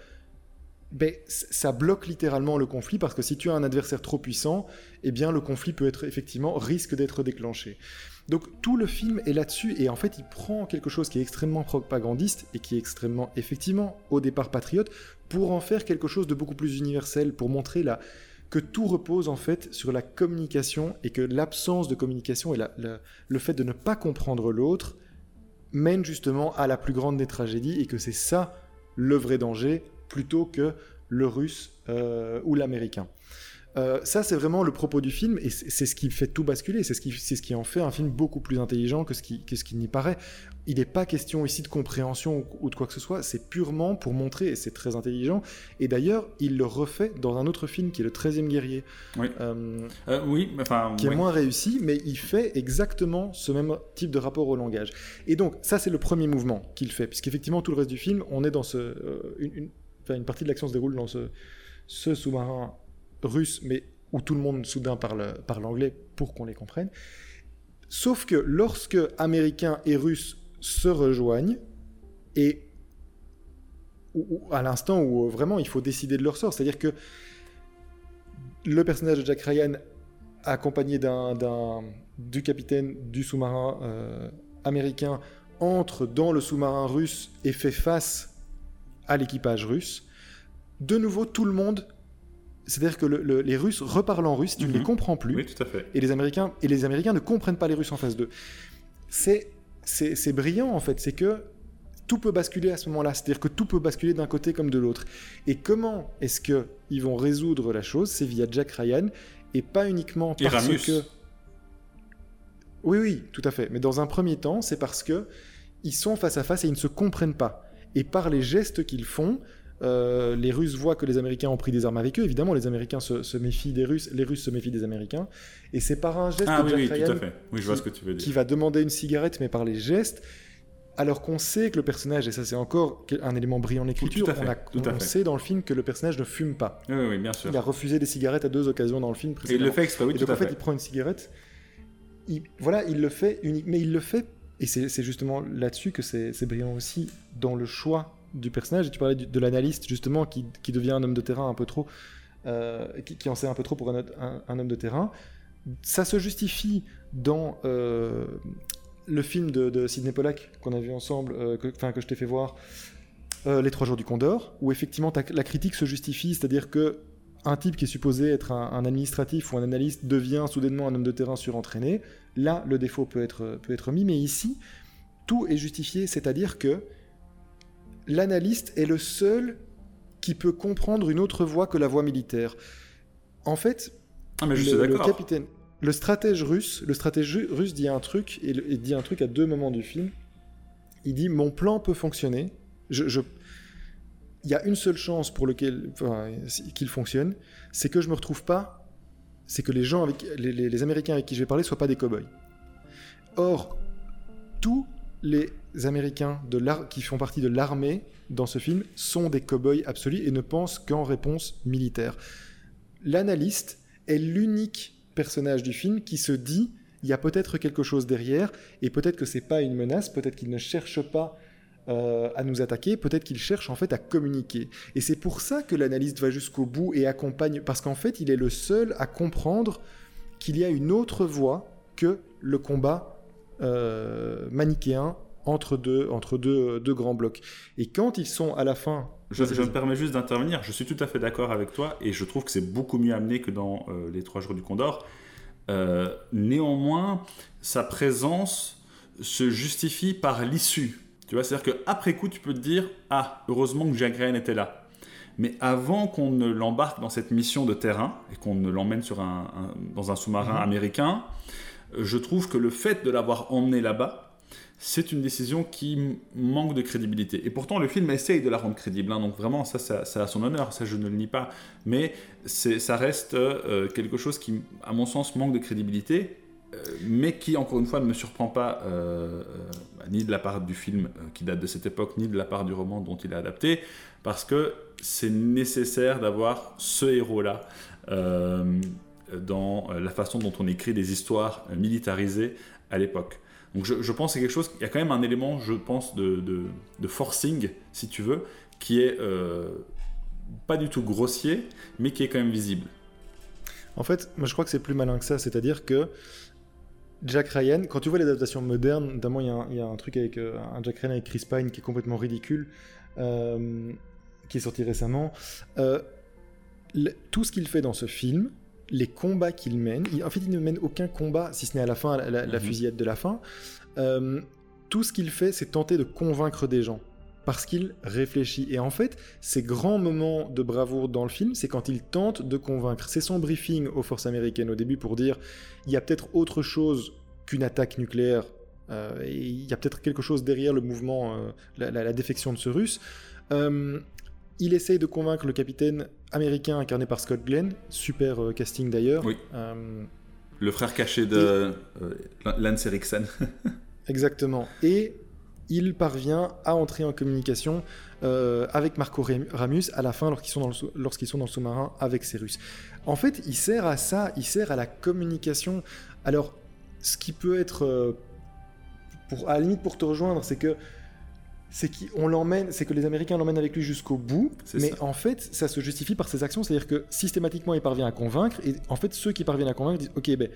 ben, ça bloque littéralement le conflit parce que si tu as un adversaire trop puissant, eh bien le conflit peut être effectivement risque d'être déclenché. Donc tout le film est là-dessus et en fait il prend quelque chose qui est extrêmement propagandiste et qui est extrêmement effectivement au départ patriote pour en faire quelque chose de beaucoup plus universel pour montrer là que tout repose en fait sur la communication et que l'absence de communication et le fait de ne pas comprendre l'autre mène justement à la plus grande des tragédies et que c'est ça le vrai danger plutôt que le russe euh, ou l'américain. Euh, ça, c'est vraiment le propos du film, et c'est ce qui fait tout basculer, c'est ce, qui, en fait un film beaucoup plus intelligent que ce qui, que ce qui n'y paraît. Il n'est pas question ici de compréhension ou, de quoi que ce soit, c'est purement pour montrer, et c'est très intelligent. Et d'ailleurs, il le refait dans un autre film qui est Le 13e guerrier. Oui, Euh, Euh, oui enfin. qui est moins réussi, mais il fait exactement ce même type de rapport au langage. Et donc, ça, c'est le premier mouvement qu'il fait, puisqu'effectivement, tout le reste du film, on est dans ce. euh, une, une- enfin, une partie de l'action se déroule dans ce, ce sous-marin russe, mais où tout le monde soudain parle, parle anglais pour qu'on les comprenne. Sauf que lorsque Américains et Russes se rejoignent, et à l'instant où euh, vraiment il faut décider de leur sort, c'est-à-dire que le personnage de Jack Ryan accompagné d'un, du capitaine du sous-marin euh, américain, entre dans le sous-marin russe et fait face à l'équipage russe. De nouveau, tout le monde, c'est-à-dire que le- le- les Russes reparlent en russe, tu ne Mhm. les comprends plus, Oui, tout à fait. et les Américains et les Américains ne comprennent pas les Russes en face d'eux. C'est c'est brillant en fait, c'est que tout peut basculer à ce moment-là, c'est-à-dire que tout peut basculer d'un côté comme de l'autre. Et comment est-ce que ils vont résoudre la chose? C'est via Jack Ryan et pas uniquement parce Ramus. que oui oui tout à fait, mais dans un premier temps c'est parce que ils sont face à face et ils ne se comprennent pas. Et par les gestes qu'ils font, euh, les Russes voient que les Américains ont pris des armes avec eux. Évidemment, les Américains se, se méfient des Russes, les Russes se méfient des Américains. Et c'est par un geste Ah de oui, Jack oui, Ryan tout à fait. Oui, je vois qui- ce que tu veux qui dire. va demander une cigarette, mais par les gestes, alors qu'on sait que le personnage, et ça c'est encore un élément brillant en écriture, tout à fait, on, a- tout on sait dans le film que le personnage ne fume pas. Oui, oui, oui, bien sûr. Il a refusé des cigarettes à deux occasions dans le film Et il le fait exprès, oui, Et tout donc en à fait, fait. il prend une cigarette. Il, voilà, il le fait unique, mais il le fait, et c'est justement là-dessus que c'est brillant aussi dans le choix du personnage. Et tu parlais de l'analyste justement qui, qui devient un homme de terrain un peu trop, euh, qui, en sait un peu trop pour un, un- homme de terrain. Ça se justifie dans euh, le film de, Sidney Pollack qu'on a vu ensemble, euh, que, je t'ai fait voir, Les Trois Jours du Condor, où effectivement la critique se justifie, c'est-à-dire que un type qui est supposé être un, un administratif ou un analyste devient soudainement un homme de terrain surentraîné. Là, le défaut peut être, peut être mis, mais ici, tout est justifié, c'est-à-dire que l'analyste est le seul qui peut comprendre une autre voie que la voie militaire. En fait, Ah, mais je suis le, capitaine, le stratège russe, le stratège ru- russe dit un truc et, le- et dit un truc à deux moments du film. Il dit mon plan peut fonctionner. Je, je- il y a une seule chance pour lequel enfin, qu'il fonctionne, c'est que je me retrouve pas, c'est que les gens avec les, les- les Américains avec qui je vais parler soient pas des cow-boys. Or, tous les Américains qui font partie de l'armée dans ce film sont des cow-boys absolus et ne pensent qu'en réponse militaire. L'analyste est l'unique personnage du film qui se dit il y a peut-être quelque chose derrière et peut-être que c'est pas une menace, peut-être qu'il ne cherche pas euh, à nous attaquer, peut-être qu'il cherche en fait à communiquer. Et c'est pour ça que l'analyste va jusqu'au bout et accompagne, parce qu'en fait il est le seul à comprendre qu'il y a une autre voie que le combat euh, manichéen entre deux, entre deux, deux grands blocs. Et quand ils sont à la fin... Je, me permets juste d'intervenir. Je suis tout à fait d'accord avec toi et je trouve que c'est beaucoup mieux amené que dans euh, Les Trois Jours du Condor. Euh, néanmoins, sa présence se justifie par l'issue. Tu vois, c'est-à-dire qu'après coup, tu peux te dire Ah, heureusement que Jack Ryan était là. Mais avant qu'on ne l'embarque dans cette mission de terrain et qu'on ne l'emmène sur un, un- dans un sous-marin Mhm. américain, je trouve que le fait de l'avoir emmené là-bas, c'est une décision qui manque de crédibilité. Et pourtant, le film essaye de la rendre crédible. hein. donc vraiment, ça, ça, ça a son honneur, ça je ne le nie pas. Mais ça reste euh, quelque chose qui, à mon sens, manque de crédibilité, euh, mais qui, encore une fois, ne me surprend pas euh, bah, ni de la part du film qui date de cette époque, ni de la part du roman dont il est adapté, parce que c'est nécessaire d'avoir ce héros-là. dans la façon dont on écrit des histoires militarisées à l'époque. Donc je, pense que c'est quelque chose, il y a quand même un élément, je pense, de, forcing, si tu veux, qui est euh, pas du tout grossier, mais qui est quand même visible. En fait, moi je crois que c'est plus malin que ça, c'est-à-dire que Jack Ryan, quand tu vois les adaptations modernes, notamment il y, a un- truc avec euh, un Jack Ryan avec Chris Pine qui est complètement ridicule, euh, qui est sorti récemment. Tout ce qu'il fait dans ce film, les combats qu'il mène, il- en fait il ne mène aucun combat, si ce n'est à la fin, la, la- la Mhm. fusillade de la fin. Euh, tout ce qu'il fait, c'est tenter de convaincre des gens parce qu'il réfléchit. Et en fait, ces grands moments de bravoure dans le film, c'est quand il tente de convaincre. C'est son briefing aux forces américaines au début pour dire il y a peut-être autre chose qu'une attaque nucléaire. Euh, il y a peut-être quelque chose derrière le mouvement, euh, la, défection de ce russe. Euh, il essaye de convaincre le capitaine américain incarné par Scott Glenn, super casting d'ailleurs. Oui. le frère caché de Lance Erickson. Exactement. Et il parvient à entrer en communication avec Marco Ramus à la fin lorsqu'ils sont, lorsqu'ils sont dans le sous-marin avec ces Russes. En fait, il sert à ça, il sert à la communication. Alors, ce qui peut être, euh, pour, à la limite pour te rejoindre, c'est que c'est qu'on l'emmène, c'est que les Américains l'emmènent avec lui jusqu'au bout, mais en fait, ça se justifie par ses actions, c'est-à-dire que systématiquement, il parvient à convaincre, et en fait, ceux qui parviennent à convaincre disent, ok, ben,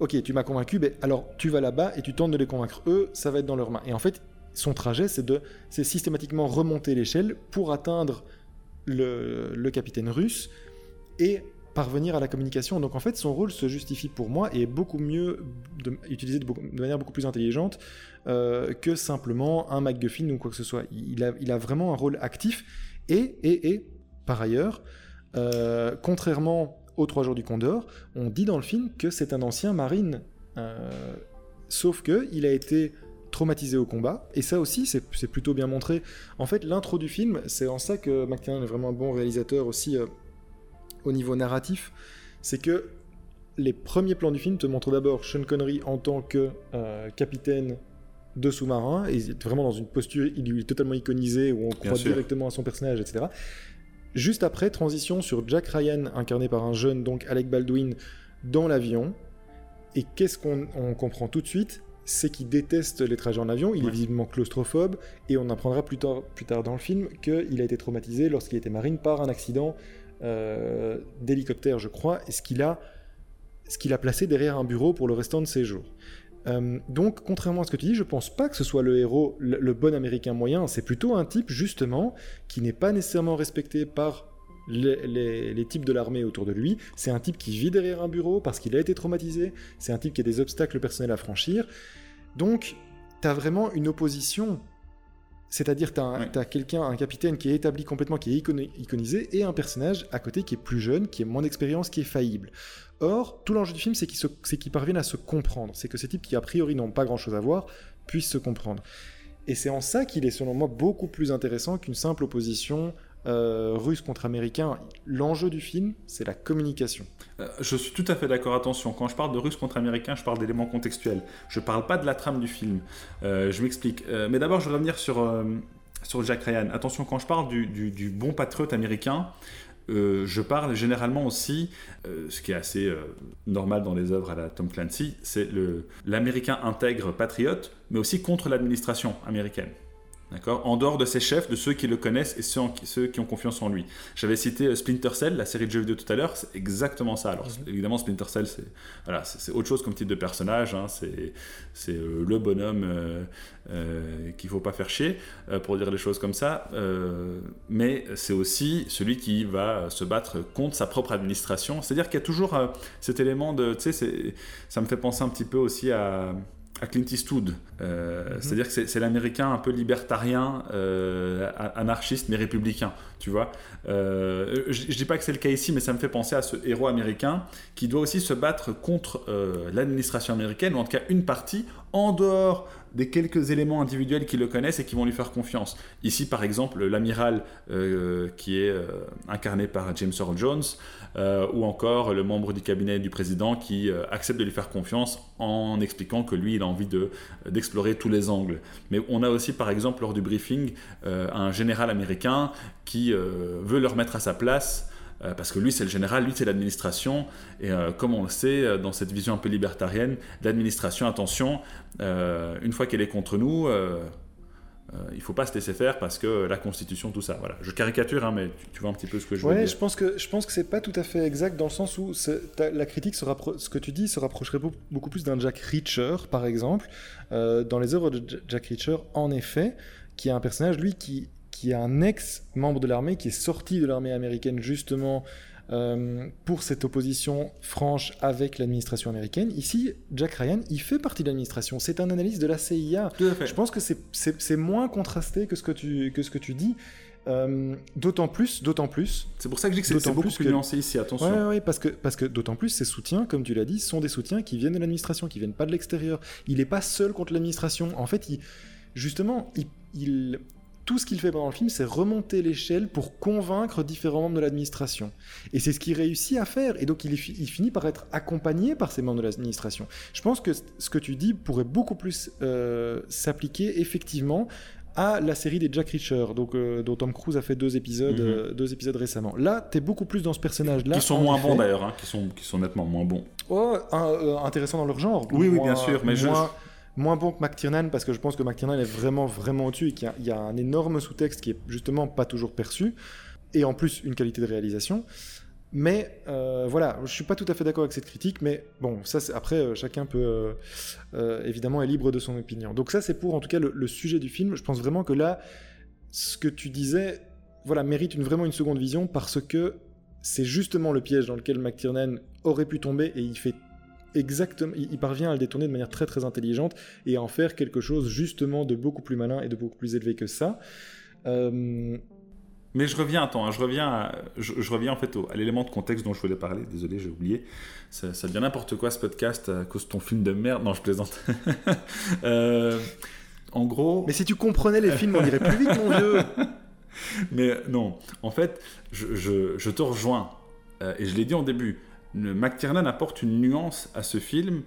ok, tu m'as convaincu, ben, alors tu vas là-bas et tu tentes de les convaincre. Eux, ça va être dans leurs mains. Et en fait, son trajet, c'est de, c'est systématiquement remonter l'échelle pour atteindre le, le capitaine russe et parvenir à la communication. Donc en fait, son rôle se justifie pour moi et est beaucoup mieux utilisé de, manière beaucoup plus intelligente euh, que simplement un MacGuffin ou quoi que ce soit. Il a, il a vraiment un rôle actif et, et, et par ailleurs, euh, contrairement aux Trois Jours du Condor, on dit dans le film que c'est un ancien marine. Euh, sauf que il a été traumatisé au combat, et ça aussi c'est plutôt bien montré. En fait, l'intro du film, c'est en ça que McTiernan est vraiment un bon réalisateur aussi au niveau narratif, c'est que les premiers plans du film te montrent d'abord Sean Connery en tant que euh, capitaine de sous-marin, et vraiment dans une posture, il est totalement iconisé, où on croit directement à son personnage, etc. Juste après, transition sur Jack Ryan, incarné par un jeune, donc Alec Baldwin, dans l'avion. Et qu'est-ce qu'on comprend tout de suite? C'est qu'il déteste les trajets en avion, il est visiblement claustrophobe, et on apprendra plus tard, plus tard dans le film qu'il a été traumatisé lorsqu'il était marine par un accident euh, d'hélicoptère, je crois, et ce qu'il a, a placé derrière un bureau pour le restant de ses jours. Euh, donc, contrairement à ce que tu dis, je pense pas que ce soit le héros, le, bon américain moyen. C'est plutôt un type, justement, qui n'est pas nécessairement respecté par les, les, types de l'armée autour de lui. C'est un type qui vit derrière un bureau parce qu'il a été traumatisé. C'est un type qui a des obstacles personnels à franchir. Donc, tu as vraiment une opposition c'est-à-dire, tu as, quelqu'un, un capitaine qui est établi complètement, qui est iconisé, et un personnage à côté qui est plus jeune, qui est moins d'expérience, qui est faillible. Or, tout l'enjeu du film, c'est qu'ils parviennent à se comprendre. C'est que ces types qui, a priori, n'ont pas grand-chose à voir, puissent se comprendre. Et c'est en ça qu'il est, selon moi, beaucoup plus intéressant qu'une simple opposition euh, russe contre américain. L'enjeu du film, c'est la communication. Euh, je suis tout à fait d'accord. Attention, quand je parle de russe contre américain, je parle d'éléments contextuels. Je parle pas de la trame du film. Euh, je m'explique. mais d'abord, je vais revenir sur, sur Jack Ryan. Attention, quand je parle du, bon patriote américain, je parle généralement aussi, ce qui est assez normal dans les œuvres à la Tom Clancy, c'est l'américain intègre patriote, mais aussi contre l'administration américaine. D'accord? En dehors de ses chefs, de ceux qui le connaissent et ceux, ceux qui ont confiance en lui. J'avais cité euh, Splinter Cell, la série de jeux vidéo tout à l'heure, c'est exactement ça. Alors, mhm. évidemment, Splinter Cell, c'est voilà, autre chose comme type de personnage. Hein. c'est euh, le bonhomme euh, euh, qu'il ne faut pas faire chier, pour dire les choses comme ça. mais c'est aussi celui qui va se battre contre sa propre administration. C'est-à-dire qu'il y a toujours cet élément de. Tu sais, ça me fait penser un petit peu aussi à à Clint Eastwood. Euh, mhm. C'est-à-dire que c'est l'américain un peu libertarien, euh, anarchiste, mais républicain, tu vois. Euh, je, ne dis pas que c'est le cas ici, mais ça me fait penser à ce héros américain qui doit aussi se battre contre l'administration américaine, ou en tout cas une partie, en dehors des quelques éléments individuels qui le connaissent et qui vont lui faire confiance. Ici, par exemple, l'amiral qui est incarné par James Earl Jones, ou encore le membre du cabinet du président qui euh, accepte de lui faire confiance en expliquant que lui, il a envie de, d'explorer tous les angles. Mais on a aussi, par exemple, lors du briefing, euh, un général américain qui veut le remettre à sa place parce que lui c'est le général, lui c'est l'administration, et comme on le sait, dans cette vision un peu libertarienne, l'administration, attention, une fois qu'elle est contre nous, euh, il ne faut pas se laisser faire parce que la Constitution, tout ça. Voilà. Je caricature, hein, mais tu, vois un petit peu ce que je veux dire. Je pense que je pense que c'est pas tout à fait exact dans le sens où la critique se ce que tu dis se rapprocherait beaucoup plus d'un Jack Reacher, par exemple, euh, dans les œuvres de Jack Reacher, en effet, qui est un personnage lui qui qui est un ex membre de l'armée qui est sorti de l'armée américaine justement euh, pour cette opposition franche avec l'administration américaine. Ici, Jack Ryan, il fait partie de l'administration. C'est un analyste de la CIA. Tout à fait. Je pense que c'est moins contrasté que ce que tu, que ce que tu dis. Euh, d'autant plus, d'autant plus. C'est pour ça que je dis que c'est beaucoup plus, nuancé ici, attention. Oui, ouais, parce que, parce que d'autant plus, ces soutiens, comme tu l'as dit, sont des soutiens qui viennent de l'administration, qui viennent pas de l'extérieur. Il n'est pas seul contre l'administration. En fait, il, justement, il, tout ce qu'il fait pendant le film, c'est remonter l'échelle pour convaincre différents membres de l'administration. Et c'est ce qu'il réussit à faire. Et donc, il, il, finit par être accompagné par ces membres de l'administration. Je pense que ce que tu dis pourrait beaucoup plus euh, s'appliquer effectivement à la série des Jack Reacher, donc, euh, dont Tom Cruise a fait deux épisodes, mhm. euh, deux épisodes récemment. Là, tu es beaucoup plus dans ce personnage-là. Qui sont moins bons d'ailleurs, hein, qui, sont, qui sont nettement moins bons. Oh, euh, intéressant dans leur genre. Oui, oui, bien sûr, mais moins, moins bon que McTiernan parce que je pense que McTiernan est vraiment, vraiment au-dessus et qu'il y, a un énorme sous-texte qui est justement pas toujours perçu. Et en plus, une qualité de réalisation. Mais euh, voilà, je suis pas tout à fait d'accord avec cette critique, mais bon, ça après euh, chacun peut euh, évidemment est libre de son opinion. Donc ça c'est pour en tout cas le, sujet du film. Je pense vraiment que là, ce que tu disais, voilà, mérite une, vraiment une seconde vision parce que c'est justement le piège dans lequel McTiernan aurait pu tomber et il fait exactement, il, il, parvient à le détourner de manière très très intelligente et à en faire quelque chose justement de beaucoup plus malin et de beaucoup plus élevé que ça. Mais je reviens, attends, hein, je reviens, je, reviens en fait à l'élément de contexte dont je voulais parler. Désolé, j'ai oublié. Ça, devient n'importe quoi ce podcast à cause de ton film de merde. Non, je plaisante. Euh, en gros. Mais si tu comprenais les films, on irait plus vite, mon vieux. Mais non, en fait, je, te rejoins. Euh, et je l'ai dit en début. McTiernan apporte une nuance à ce film.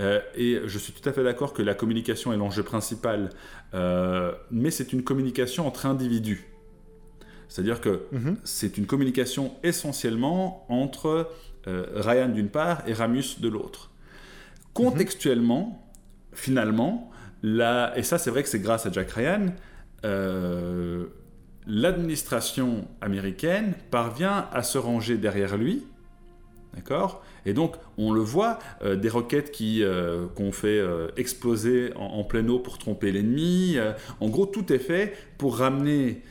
Euh, et je suis tout à fait d'accord que la communication est l'enjeu principal. mais c'est une communication entre individus. C'est-à-dire que mhm. c'est une communication essentiellement entre euh, Ryan d'une part et Ramus de l'autre. Contextuellement, finalement, et ça c'est vrai que c'est grâce à Jack Ryan, euh, l'administration américaine parvient à se ranger derrière lui, d'accord? Et donc on le voit, euh, des roquettes qui qu'on fait exploser en, en, pleine eau pour tromper l'ennemi. en gros, tout est fait pour ramener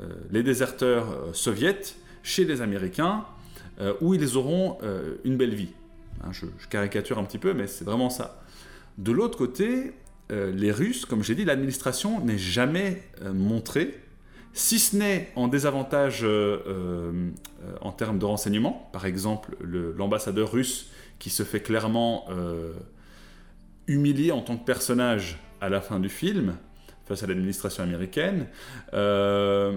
euh, les déserteurs euh, soviétiques chez les Américains, euh, où ils auront une belle vie. Hein, je, caricature un petit peu, mais c'est vraiment ça. De l'autre côté, les Russes, comme j'ai dit, l'administration n'est jamais montrée, si ce n'est en désavantage en termes de renseignement. Par exemple, l'ambassadeur russe qui se fait clairement humilier en tant que personnage à la fin du film, face à l'administration américaine, euh,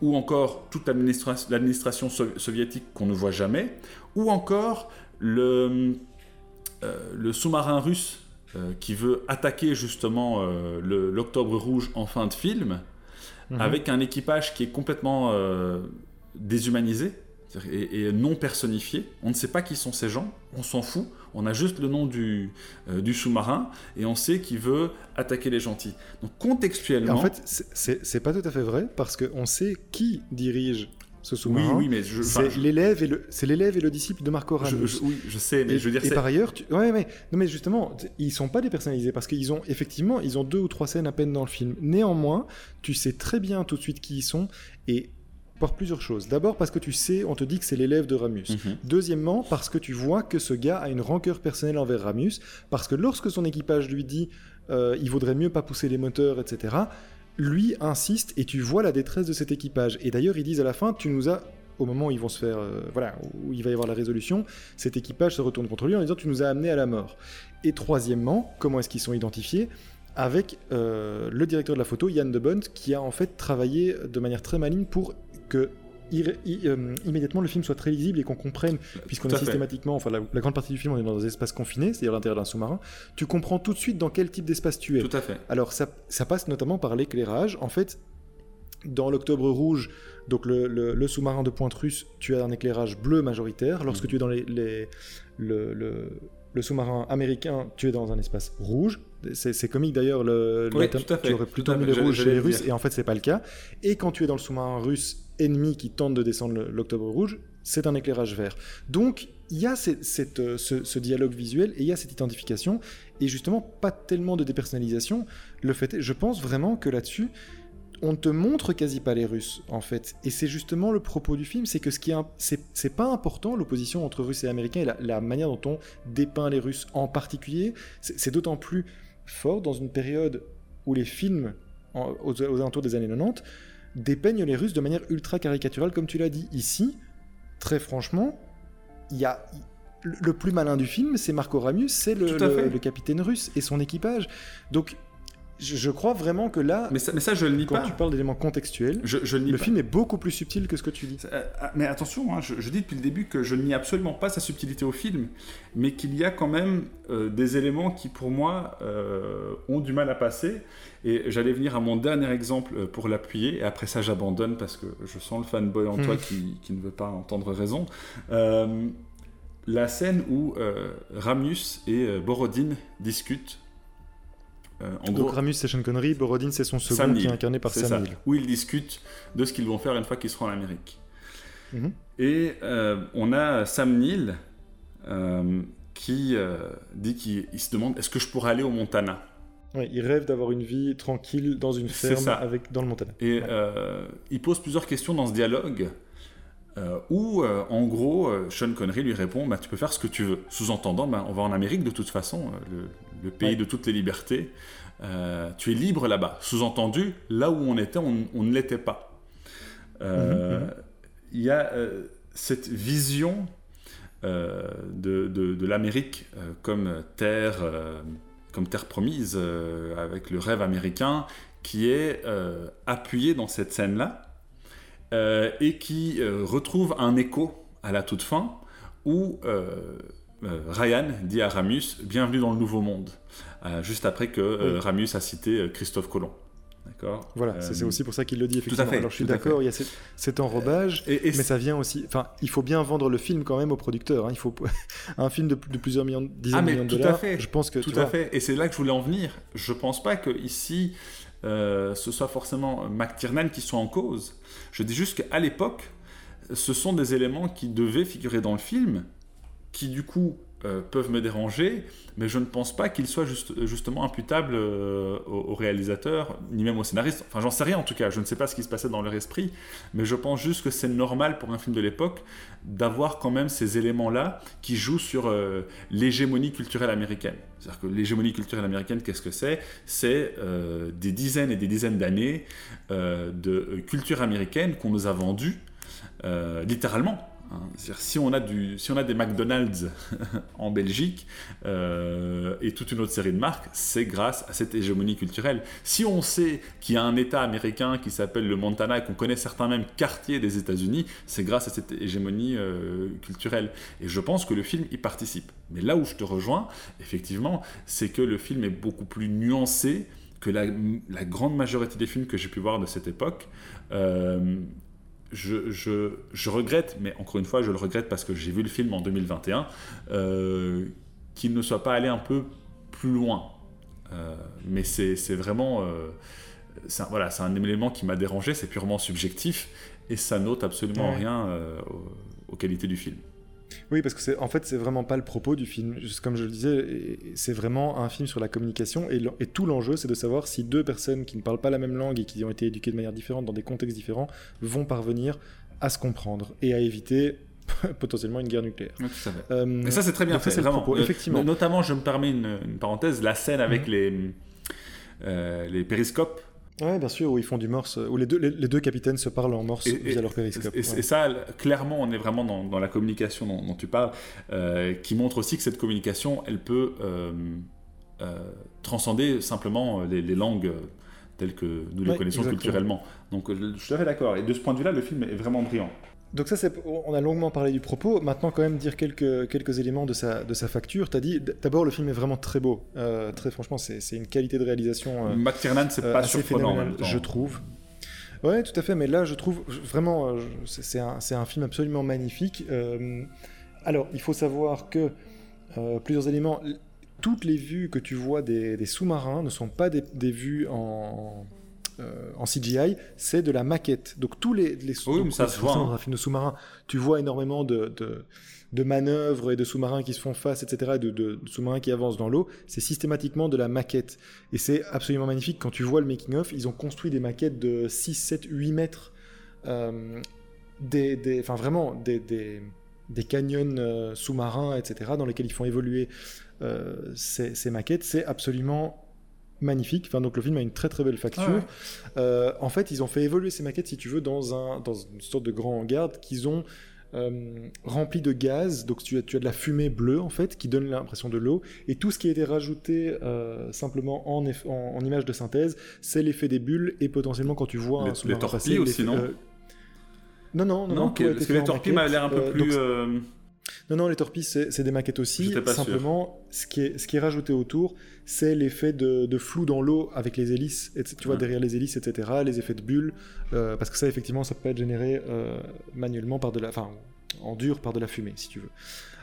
ou encore toute l'administration soviétique qu'on ne voit jamais, ou encore le, euh, sous-marin russe euh, qui veut attaquer justement l'Octobre Rouge en fin de film, mhm. avec un équipage qui est complètement déshumanisé et, non personnifié. On ne sait pas qui sont ces gens, on s'en fout. On a juste le nom du, euh, du sous-marin et on sait qu'il veut attaquer les gentils. Donc contextuellement. En fait, c'est pas tout à fait vrai parce qu'on sait qui dirige ce sous-marin. Oui, oui, mais c'est l'élève et le c'est l'élève et le disciple de Marco Ramos. oui, je sais, mais et, je veux dire. Et par ailleurs, tu... ouais, mais non, mais justement, ils sont pas dépersonnalisés parce qu'ils ont effectivement, ils ont deux ou trois scènes à peine dans le film. Néanmoins, tu sais très bien tout de suite qui ils sont et plusieurs choses. D'abord parce que tu sais, on te dit que c'est l'élève de Ramus. Mhm. Deuxièmement, parce que tu vois que ce gars a une rancœur personnelle envers Ramus, parce que lorsque son équipage lui dit euh, il vaudrait mieux pas pousser les moteurs, etc., lui insiste et tu vois la détresse de cet équipage. Et d'ailleurs, ils disent à la fin, tu nous as au moment où ils vont se faire, euh, voilà, où il va y avoir la résolution, cet équipage se retourne contre lui en disant tu nous as amené à la mort. Et troisièmement, comment est-ce qu'ils sont identifiés avec euh, le directeur de la photo, Yann de Bont, qui a en fait travaillé de manière très maligne pour que euh, immédiatement le film soit très lisible et qu'on comprenne, puisqu'on est systématiquement, enfin la, grande partie du film on est dans des espaces confinés, c'est-à-dire l'intérieur d'un sous-marin, tu comprends tout de suite dans quel type d'espace tu es. Tout à fait. Alors ça, ça passe notamment par l'éclairage. En fait, dans l'Octobre Rouge, donc le, sous-marin de pointe russe, tu as un éclairage bleu majoritaire. Lorsque mm. tu es dans les, les le, le sous-marin américain, tu es dans un espace rouge. C'est comique d'ailleurs, le, tu aurais plutôt mis les rouges chez les Russes, et en fait c'est pas le cas. Et quand tu es dans le sous-marin russe ennemi qui tente de descendre l'Octobre Rouge, c'est un éclairage vert. Donc il y a euh, ce, dialogue visuel et il y a cette identification, et justement pas tellement de dépersonnalisation. Le fait je pense vraiment que là-dessus, on te montre quasi pas les Russes, en fait. Et c'est justement le propos du film, c'est que ce qui est, c'est, pas important, l'opposition entre Russes et Américains, et la, manière dont on dépeint les Russes en particulier, c'est, d'autant plus fort dans une période où les films, aux, alentours des années 90, dépeignent les Russes de manière ultra caricaturale, comme tu l'as dit. Ici, très franchement, il y a... Le plus malin du film, c'est Marco Ramius, c'est le, le capitaine russe et son équipage. Donc je, crois vraiment que là. Mais ça, mais ça je le nie quand pas. Quand tu parles d'éléments contextuels, je, je le, le film est beaucoup plus subtil que ce que tu dis. Euh, ah, mais attention, hein, je, dis depuis le début que je ne nie absolument pas sa subtilité au film, mais qu'il y a quand même euh, des éléments qui, pour moi, euh, ont du mal à passer. Et j'allais venir à mon dernier exemple pour l'appuyer, et après ça, j'abandonne parce que je sens le fanboy en toi hmm. qui, qui, ne veut pas entendre raison. la scène où Ramius et Borodine discutent euh, en Donc Ramus c'est Sean Connery, Borodin c'est son second qui est incarné par Sam Neill. Où ils discutent de ce qu'ils vont faire une fois qu'ils seront en Amérique. Mhm. Et euh, on a Sam Neill euh, qui dit qu'il se demande est-ce que je pourrais aller au Montana? Il rêve d'avoir une vie tranquille dans une ferme avec, dans le Montana. Et il pose plusieurs questions dans ce dialogue où, en gros, Sean Connery lui répond bah, Tu peux faire ce que tu veux. Sous-entendant, bah, on va en Amérique de toute façon. Le, le pays de toutes les libertés. Euh, tu es libre là-bas. Sous-entendu, là où on était, on, ne l'était pas. Euh, mhm, mhm. Il y a euh, cette vision de, de, l'Amérique comme terre, comme terre promise, avec le rêve américain, qui est appuyé dans cette scène-là et qui retrouve un écho à la toute fin où euh, Ryan dit à Ramus Bienvenue dans le Nouveau Monde, euh, juste après que euh, Ramus a cité Christophe Colomb. D'accord? Voilà, c'est aussi pour ça qu'il le dit effectivement. Tout à fait, Alors je suis d'accord, il y a cet, enrobage, mais ça vient aussi. Enfin, il faut bien vendre le film quand même au producteur. Hein. Il faut un film de, plusieurs millions, dizaines ah, millions de dollars. À fait. Je pense que tout à fait. Et c'est là que je voulais en venir. Je pense pas que ici ce soit forcément McTiernan qui soit en cause. Je dis juste qu'à l'époque, ce sont des éléments qui devaient figurer dans le film, qui du coup euh, peuvent me déranger, mais je ne pense pas qu'ils soient justement imputables euh, au, réalisateur, ni même au scénariste. Enfin, j'en sais rien en tout cas, je ne sais pas ce qui se passait dans leur esprit, mais je pense juste que c'est normal pour un film de l'époque d'avoir quand même ces éléments-là qui jouent sur euh, l'hégémonie culturelle américaine. C'est-à-dire que l'hégémonie culturelle américaine, qu'est-ce que c'est? C'est des dizaines et des dizaines d'années de culture américaine qu'on nous a vendue, littéralement si on a du, des McDonald's en Belgique euh, et toute une autre série de marques, c'est grâce à cette hégémonie culturelle. Si on sait qu'il y a un État américain qui s'appelle le Montana et qu'on connaît certains même quartiers des États-Unis, c'est grâce à cette hégémonie euh, culturelle. Et je pense que le film y participe. Mais là où je te rejoins, effectivement, c'est que le film est beaucoup plus nuancé que la, grande majorité des films que j'ai pu voir de cette époque. Euh, je, regrette, mais encore une fois, je le regrette parce que j'ai vu le film en 2021, euh, qu'il ne soit pas allé un peu plus loin. Euh, mais c'est vraiment. Euh, voilà, c'est un élément qui m'a dérangé, c'est purement subjectif et ça n'ôte absolument rien aux qualités du film. Oui, parce que c'est en fait c'est vraiment pas le propos du film. Comme je le disais, c'est vraiment un film sur la communication et, et tout l'enjeu c'est de savoir si deux personnes qui ne parlent pas la même langue et qui ont été éduquées de manière différente dans des contextes différents vont parvenir à se comprendre et à éviter potentiellement une guerre nucléaire. Oui, tout euh, et ça c'est très bien fait, c'est vraiment. Propos, effectivement. Notamment, je me permets une, parenthèse, la scène avec mhm. les euh, les périscopes Ouais, bien sûr, où ils font du morse, où les deux, les, deux capitaines se parlent en morse via leur périscope. Et, ça, clairement, on est vraiment dans, dans la communication dont, tu parles, euh, qui montre aussi que cette communication, elle peut euh, euh, transcender simplement les, langues telles que nous les connaissons culturellement. Donc, je suis tout à fait d'accord. Et de ce point de vue-là, le film est vraiment brillant. Donc ça, on a longuement parlé du propos. Maintenant, quand même, dire quelques, quelques éléments de sa, de sa facture. Tu as dit, d'abord, le film est vraiment très beau. Euh, très franchement, c'est, une qualité de réalisation. Euh, McTiernan, c'est pas euh, surprenant. je trouve. Ouais, tout à fait. Mais là, je trouve vraiment, euh, c'est, un, un, film absolument magnifique. alors, il faut savoir que plusieurs éléments. Toutes les vues que tu vois des, des sous-marins ne sont pas des, des vues en en CGI, c'est de la maquette. Donc tous les, les oui, ça se voit. Dans un film de sous-marin, tu vois énormément de, de, manœuvres et de sous-marins qui se font face, etc., et de, de sous-marins qui avancent dans l'eau. C'est systématiquement de la maquette. Et c'est absolument magnifique. Quand tu vois le making-of, ils ont construit des maquettes de 6, 7, 8 mètres. des, enfin vraiment, des, des, des canyons sous-marins, etc., dans lesquels ils font évoluer ces, ces maquettes. C'est absolument magnifique. Enfin, donc le film a une très très belle facture. Euh, en fait, ils ont fait évoluer ces maquettes, si tu veux, dans, un, dans une sorte de grand hangar qu'ils ont euh, rempli de gaz. Donc tu as, tu as de la fumée bleue, en fait, qui donne l'impression de l'eau. Et tout ce qui a été rajouté euh, simplement en, en, image de synthèse, c'est l'effet des bulles. Et potentiellement, quand tu vois un Les torpilles aussi, non non, non, non, non, parce que les torpilles m'a l'air un peu plus. Non, non, les torpilles, c'est des maquettes aussi. Simplement, ce qui, est, ce qui est rajouté autour, c'est l'effet de, flou dans l'eau avec les hélices, tu vois, derrière les hélices, etc., les effets de bulles, euh, parce que ça, effectivement, ça peut être généré euh, manuellement par de la... Enfin, en dur par de la fumée, si tu veux.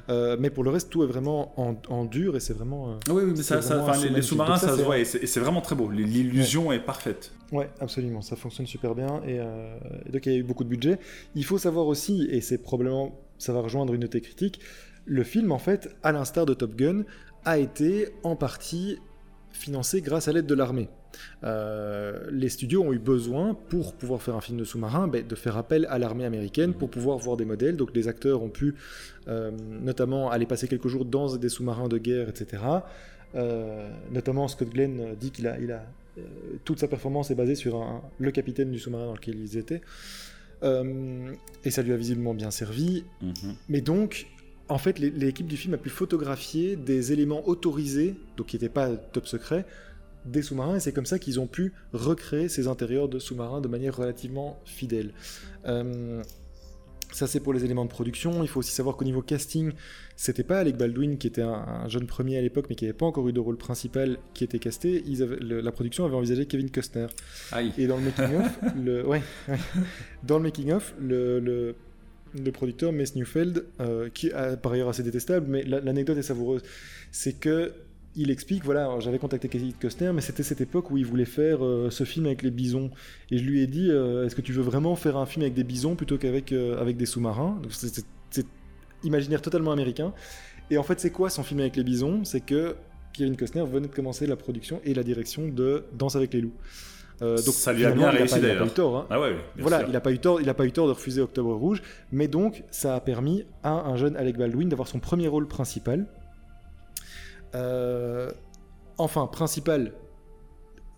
Euh, mais pour le reste, tout est vraiment en, dur et c'est vraiment. oui, oui, mais ça, les, sous-marins, ça, se voit et c'est vraiment très beau. L'illusion est parfaite. Ouais, absolument, ça fonctionne super bien et, et donc il y a eu beaucoup de budget. Il faut savoir aussi, et c'est probablement ça va rejoindre une de tes critiques, le film, en fait, à l'instar de Top Gun, a été en partie financé grâce à l'aide de l'armée. Euh, les studios ont eu besoin, pour pouvoir faire un film de sous-marin, ben, de faire appel à l'armée américaine pour pouvoir voir des modèles. Donc les acteurs ont pu euh, notamment aller passer quelques jours dans des sous-marins de guerre, etc. Euh, notamment Scott Glenn dit qu'il a, toute sa performance est basée sur le capitaine du sous-marin dans lequel ils étaient. Euh, et ça lui a visiblement bien servi. Mhm. Mais donc, en fait, l'équipe du film a pu photographier des éléments autorisés, donc qui n'étaient pas top secret, des sous-marins, et c'est comme ça qu'ils ont pu recréer ces intérieurs de sous-marins de manière relativement fidèle. Euh, ça, c'est pour les éléments de production. Il faut aussi savoir qu'au niveau casting, c'était pas Alec Baldwin qui était un, jeune premier à l'époque, mais qui n'avait pas encore eu de rôle principal qui était casté. la production avait envisagé Kevin Costner. Et dans le making-of, le, ouais, dans le making-of, le, le, producteur Mess Newfeld, euh, qui est par ailleurs assez détestable, mais l'anecdote est savoureuse, c'est que il explique, voilà, j'avais contacté Kevin Costner, mais c'était cette époque où il voulait faire euh, ce film avec les bisons. Et je lui ai dit, euh, est-ce que tu veux vraiment faire un film avec des bisons plutôt qu'avec euh, avec des sous-marins? C'est imaginaire totalement américain. Et en fait, c'est quoi son film avec les bisons? C'est que Kevin Costner venait de commencer la production et la direction de Danse avec les loups. donc ça lui a bien réussi d'ailleurs. Hein. Ah ouais, voilà, il n'a pas eu tort, il a pas eu tort de refuser Octobre Rouge, mais donc ça a permis à un jeune Alec Baldwin d'avoir son premier rôle principal euh, enfin, principal,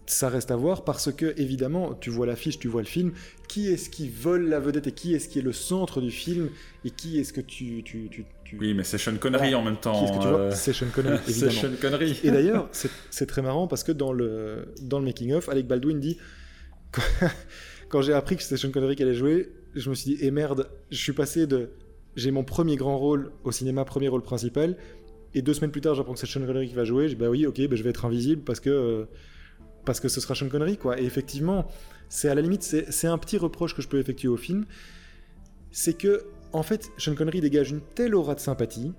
ça reste à voir parce que, évidemment, tu vois l'affiche, tu vois le film, qui est-ce qui vole la vedette et qui est-ce qui est le centre du film et qui est-ce que tu, tu, tu, Oui, mais c'est Sean Connery en même temps. Qui est-ce que tu vois euh, C'est Sean Connery, évidemment. Sean Connery. et d'ailleurs, c'est très marrant parce que dans le, dans le making-of, Alec Baldwin dit quand, j'ai appris que c'était Sean Connery qui allait jouer, je me suis dit, eh merde, je suis passé de. J'ai mon premier grand rôle au cinéma, premier rôle principal, et deux semaines plus tard, j'apprends que c'est Sean Connery qui va jouer. Je dis bah oui, ok, bah, je vais être invisible parce que euh, parce que ce sera Sean Connery quoi. Et effectivement, c'est à la limite, c'est un petit reproche que je peux effectuer au film, c'est que en fait, Sean Connery dégage une telle aura de sympathie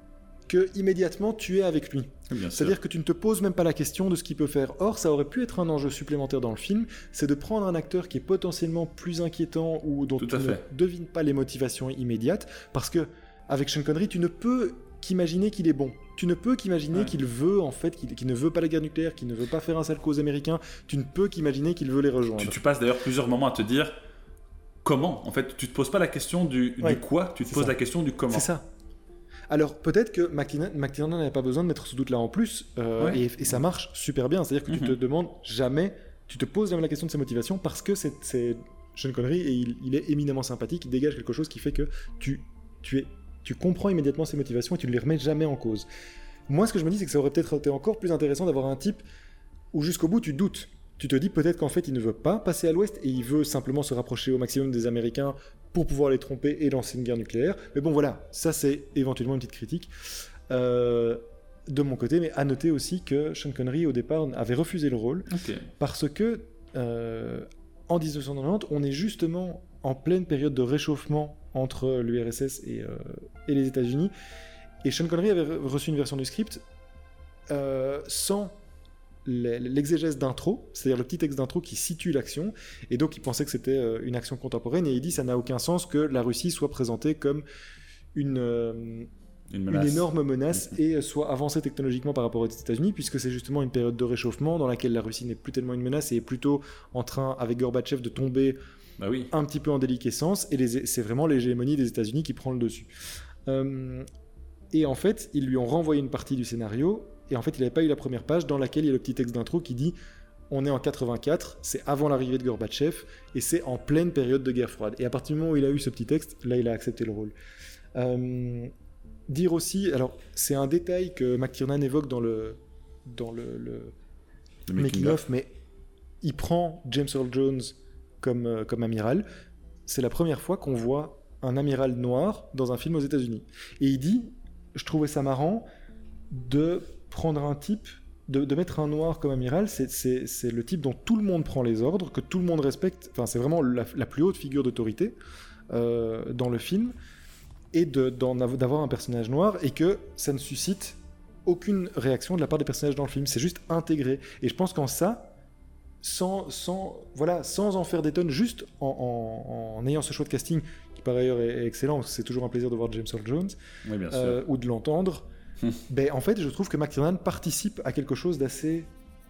que immédiatement tu es avec lui. C'est-à-dire que tu ne te poses même pas la question de ce qu'il peut faire. Or, ça aurait pu être un enjeu supplémentaire dans le film, c'est de prendre un acteur qui est potentiellement plus inquiétant ou dont tu ne devines pas les motivations immédiates, parce que avec Sean Connery, tu ne peux qu'imaginer qu'il est bon. Tu ne peux qu'imaginer qu'il veut, en fait, qu'il ne veut pas la guerre nucléaire, qu'il ne veut pas faire un sale cause américain. Tu ne peux qu'imaginer qu'il veut les rejoindre. Tu, passes d'ailleurs plusieurs moments à te dire comment. En fait, tu te poses pas la question du, quoi, tu te poses la question du comment. C'est ça. Alors peut-être que McTiernan n'avait pas besoin de mettre ce doute-là en plus, euh, et, ça marche super bien. C'est-à-dire que tu te mhm. demandes jamais, tu te poses jamais la question de ses motivations parce que c'est Sean Connery et il, il, est éminemment sympathique, il dégage quelque chose qui fait que tu, tu es tu comprends immédiatement ses motivations et tu ne les remets jamais en cause. Moi, ce que je me dis, c'est que ça aurait peut-être été encore plus intéressant d'avoir un type où jusqu'au bout tu doutes. Tu te dis peut-être qu'en fait il ne veut pas passer à l'ouest et il veut simplement se rapprocher au maximum des Américains pour pouvoir les tromper et lancer une guerre nucléaire. Mais bon voilà, ça c'est éventuellement une petite critique euh, de mon côté. Mais à noter aussi que Sean Connery au départ avait refusé le rôle parce que euh, en 1990 on est justement en pleine période de réchauffement entre l'URSS et, euh, et, les États-Unis. Et Sean Connery avait reçu une version du script euh, sans l'exégèse d'intro, c'est-à-dire le petit texte d'intro qui situe l'action, et donc il pensait que c'était euh, une action contemporaine, et il dit ça n'a aucun sens que la Russie soit présentée comme une, euh, une, énorme menace mm-hmm. et soit avancée technologiquement par rapport aux États-Unis, puisque c'est justement une période de réchauffement dans laquelle la Russie n'est plus tellement une menace et est plutôt en train, avec Gorbatchev, de tomber bah oui. un petit peu en déliquescence, et c'est vraiment l'hégémonie des États-Unis qui prend le dessus. Euh, et en fait, ils lui ont renvoyé une partie du scénario, et en fait, il n'avait pas eu la première page dans laquelle il y a le petit texte d'intro qui dit on est en 84, c'est avant l'arrivée de Gorbatchev, et c'est en pleine période de guerre froide. Et à partir du moment où il a eu ce petit texte, là, il a accepté le rôle. Euh, dire aussi, alors c'est un détail que McTiernan évoque dans le, dans le, le, making of, mais il prend James Earl Jones comme, euh, comme amiral. C'est la première fois qu'on voit un amiral noir dans un film aux États-Unis. Et il dit, je trouvais ça marrant de prendre un type, de, mettre un noir comme amiral, c'est le type dont tout le monde prend les ordres, que tout le monde respecte. Enfin, c'est vraiment la, plus haute figure d'autorité euh, dans le film. Et d'avoir un personnage noir et que ça ne suscite aucune réaction de la part des personnages dans le film. C'est juste intégré. Et je pense qu'en ça, sans, sans, voilà, sans en faire des tonnes, juste en, en, ayant ce choix de casting, qui par ailleurs est, excellent, c'est toujours un plaisir de voir James Earl Jones, euh, ou de l'entendre, ben, en fait, je trouve que McTiernan participe à quelque chose d'assez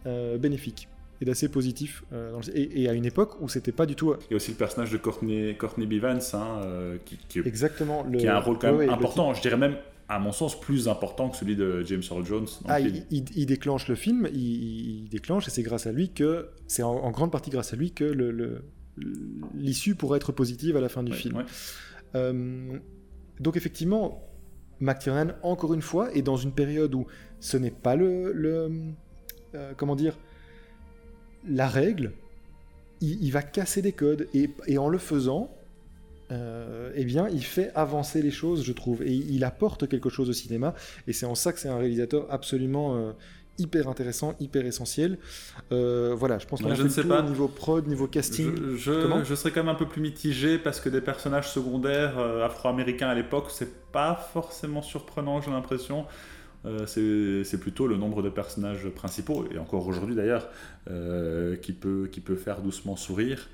euh, bénéfique et d'assez positif. Euh, et, à une époque où c'était pas du tout. Il y a aussi le personnage de Courtney, Courtney Bivens, hein, qui, qui, Exactement, qui a un rôle quand même important. Je dirais même, à mon sens, plus important que celui de James Earl Jones. Ah, il, déclenche le film, il, déclenche, et c'est grâce à lui que. C'est en, grande partie grâce à lui que le, l'issue pourrait être positive à la fin du film. donc, effectivement McTiernan, encore une fois, est dans une période où ce n'est pas le, euh, comment dire, la règle. Il, va casser des codes et, en le faisant, euh, eh bien, il fait avancer les choses, je trouve, et il apporte quelque chose au cinéma. Et c'est en ça que c'est un réalisateur absolument euh, hyper intéressant, hyper essentiel. Euh, voilà, je pense qu'on a je fait pas. niveau prod, niveau casting. Je, je, serais quand même un peu plus mitigé parce que des personnages secondaires euh, afro-américains à l'époque, c'est pas forcément surprenant, j'ai l'impression. Euh, c'est plutôt le nombre de personnages principaux, et encore aujourd'hui d'ailleurs, qui, peut, qui peut faire doucement sourire.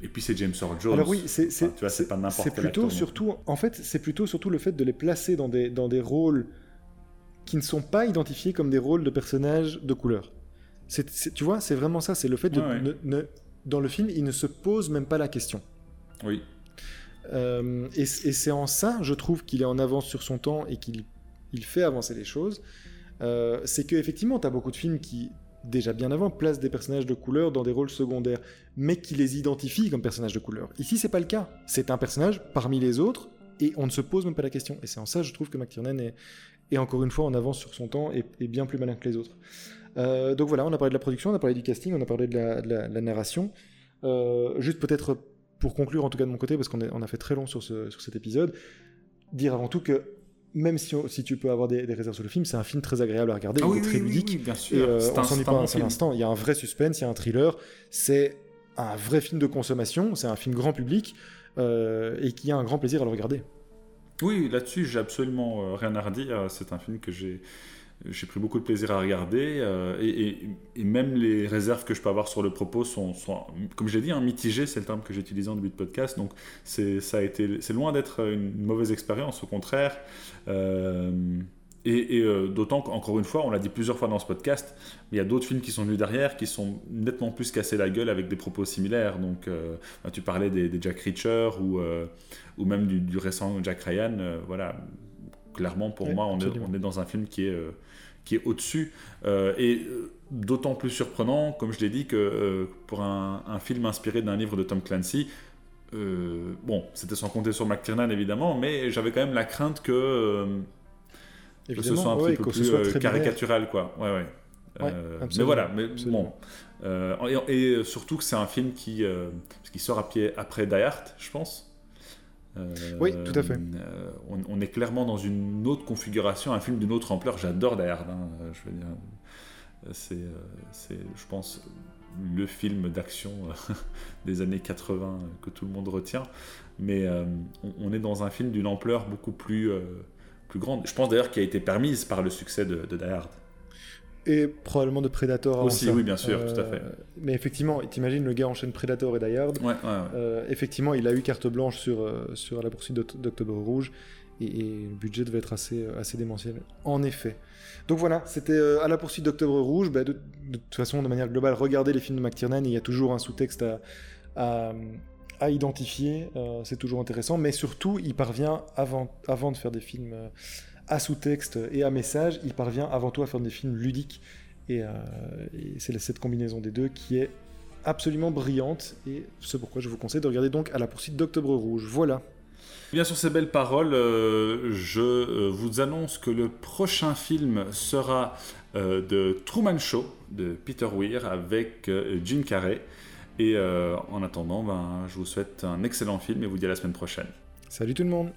Et puis c'est James Earl Jones. Alors oui, c'est pas n'importe plutôt surtout, en fait, c'est plutôt surtout le fait de les placer dans des, dans des rôles qui ne sont pas identifiés comme des rôles de personnages de couleur. tu vois, c'est vraiment ça, c'est le fait de... Ne, dans le film, il ne se pose même pas la question. Oui. Euh, et, c'est en ça, je trouve, qu'il est en avance sur son temps et qu'il il fait avancer les choses. Euh, c'est qu'effectivement, tu as beaucoup de films qui, déjà bien avant, placent des personnages de couleur dans des rôles secondaires, mais qui les identifient comme personnages de couleur. Ici, c'est pas le cas. C'est un personnage parmi les autres, et on ne se pose même pas la question. Et c'est en ça, je trouve que McTiernan est, et encore une fois en avance sur son temps et, bien plus malin que les autres. Euh, donc voilà, on a parlé de la production, on a parlé du casting, on a parlé de la, narration. Euh, juste peut-être pour conclure, en tout cas de mon côté, parce qu'on on a fait très long sur, ce, sur cet épisode, dire avant tout que même si, si tu peux avoir des, réserves sur le film, c'est un film très agréable à regarder, ah il est très ludique. bien sûr. Euh, on s'en est pas un seul instant. Il y a un vrai suspense, il y a un thriller. C'est un vrai film de consommation. C'est un film grand public et qui a un grand plaisir à le regarder. Oui, là-dessus, j'ai absolument euh, rien à redire. C'est un film que j'ai j'ai pris beaucoup de plaisir à regarder euh, et, même les réserves que je peux avoir sur le propos sont, comme j'ai dit, un hein, mitigées, c'est le terme que j'ai utilisé en début de podcast. Donc c'est loin d'être une mauvaise expérience, au contraire. Euh, et, euh, d'autant qu'encore une fois, on l'a dit plusieurs fois dans ce podcast, il y a d'autres films qui sont venus derrière qui sont nettement plus cassés la gueule avec des propos similaires. Donc, bah, tu parlais des, Jack Reacher ou, ou même du, récent Jack Ryan. voilà, clairement, pour moi, on est, on est, dans un film qui est, qui est au-dessus. et d'autant plus surprenant, comme je l'ai dit, que pour un, un, film inspiré d'un livre de Tom Clancy, bon, c'était sans compter sur McTiernan évidemment, mais j'avais quand même la crainte que que ce soit un petit peu plus euh, caricatural, quoi. Ouais, ouais. Euh, mais voilà, mais bon. Euh, et, surtout que c'est un film qui, qui sort à pied après Die Hard, je pense. Oui, tout à fait. On, est clairement dans une autre configuration, un film d'une autre ampleur. J'adore Die Hard. Hein, je veux dire, c'est, je pense, le film d'action des années 80 que tout le monde retient. Mais on, est dans un film d'une ampleur beaucoup plus plus grande. Je pense d'ailleurs qu'elle a été permise par le succès de, de Die Hard. Et probablement de Predator Aussi, ça. oui, bien sûr, tout à fait. Mais effectivement, t'imagines, le gars enchaîne Predator et Die Hard. Ouais. Euh, effectivement, il a eu carte blanche sur, euh, sur la poursuite d'Oct- d'Octobre Rouge et, et le budget devait être assez, euh, assez démentiel. En effet. Donc voilà, c'était euh, à la poursuite d'Octobre Rouge. Bah, de, de toute façon, de manière globale, regardez les films de McTiernan. Il y a toujours un sous-texte à, à, à identifier. euh, c'est toujours intéressant. Mais surtout, il parvient, avant, avant de faire des films euh, à sous-texte et à message, il parvient avant tout à faire des films ludiques. Et, euh, et c'est cette combinaison des deux qui est absolument brillante et c'est pourquoi je vous conseille de regarder donc à la poursuite d'Octobre Rouge. Voilà. Bien sur ces belles paroles, euh, je euh, vous annonce que le prochain film sera euh, de Truman Show de Peter Weir avec Jim Carrey. Et en attendant, ben, je vous souhaite un excellent film et vous dis à la semaine prochaine. Salut tout le monde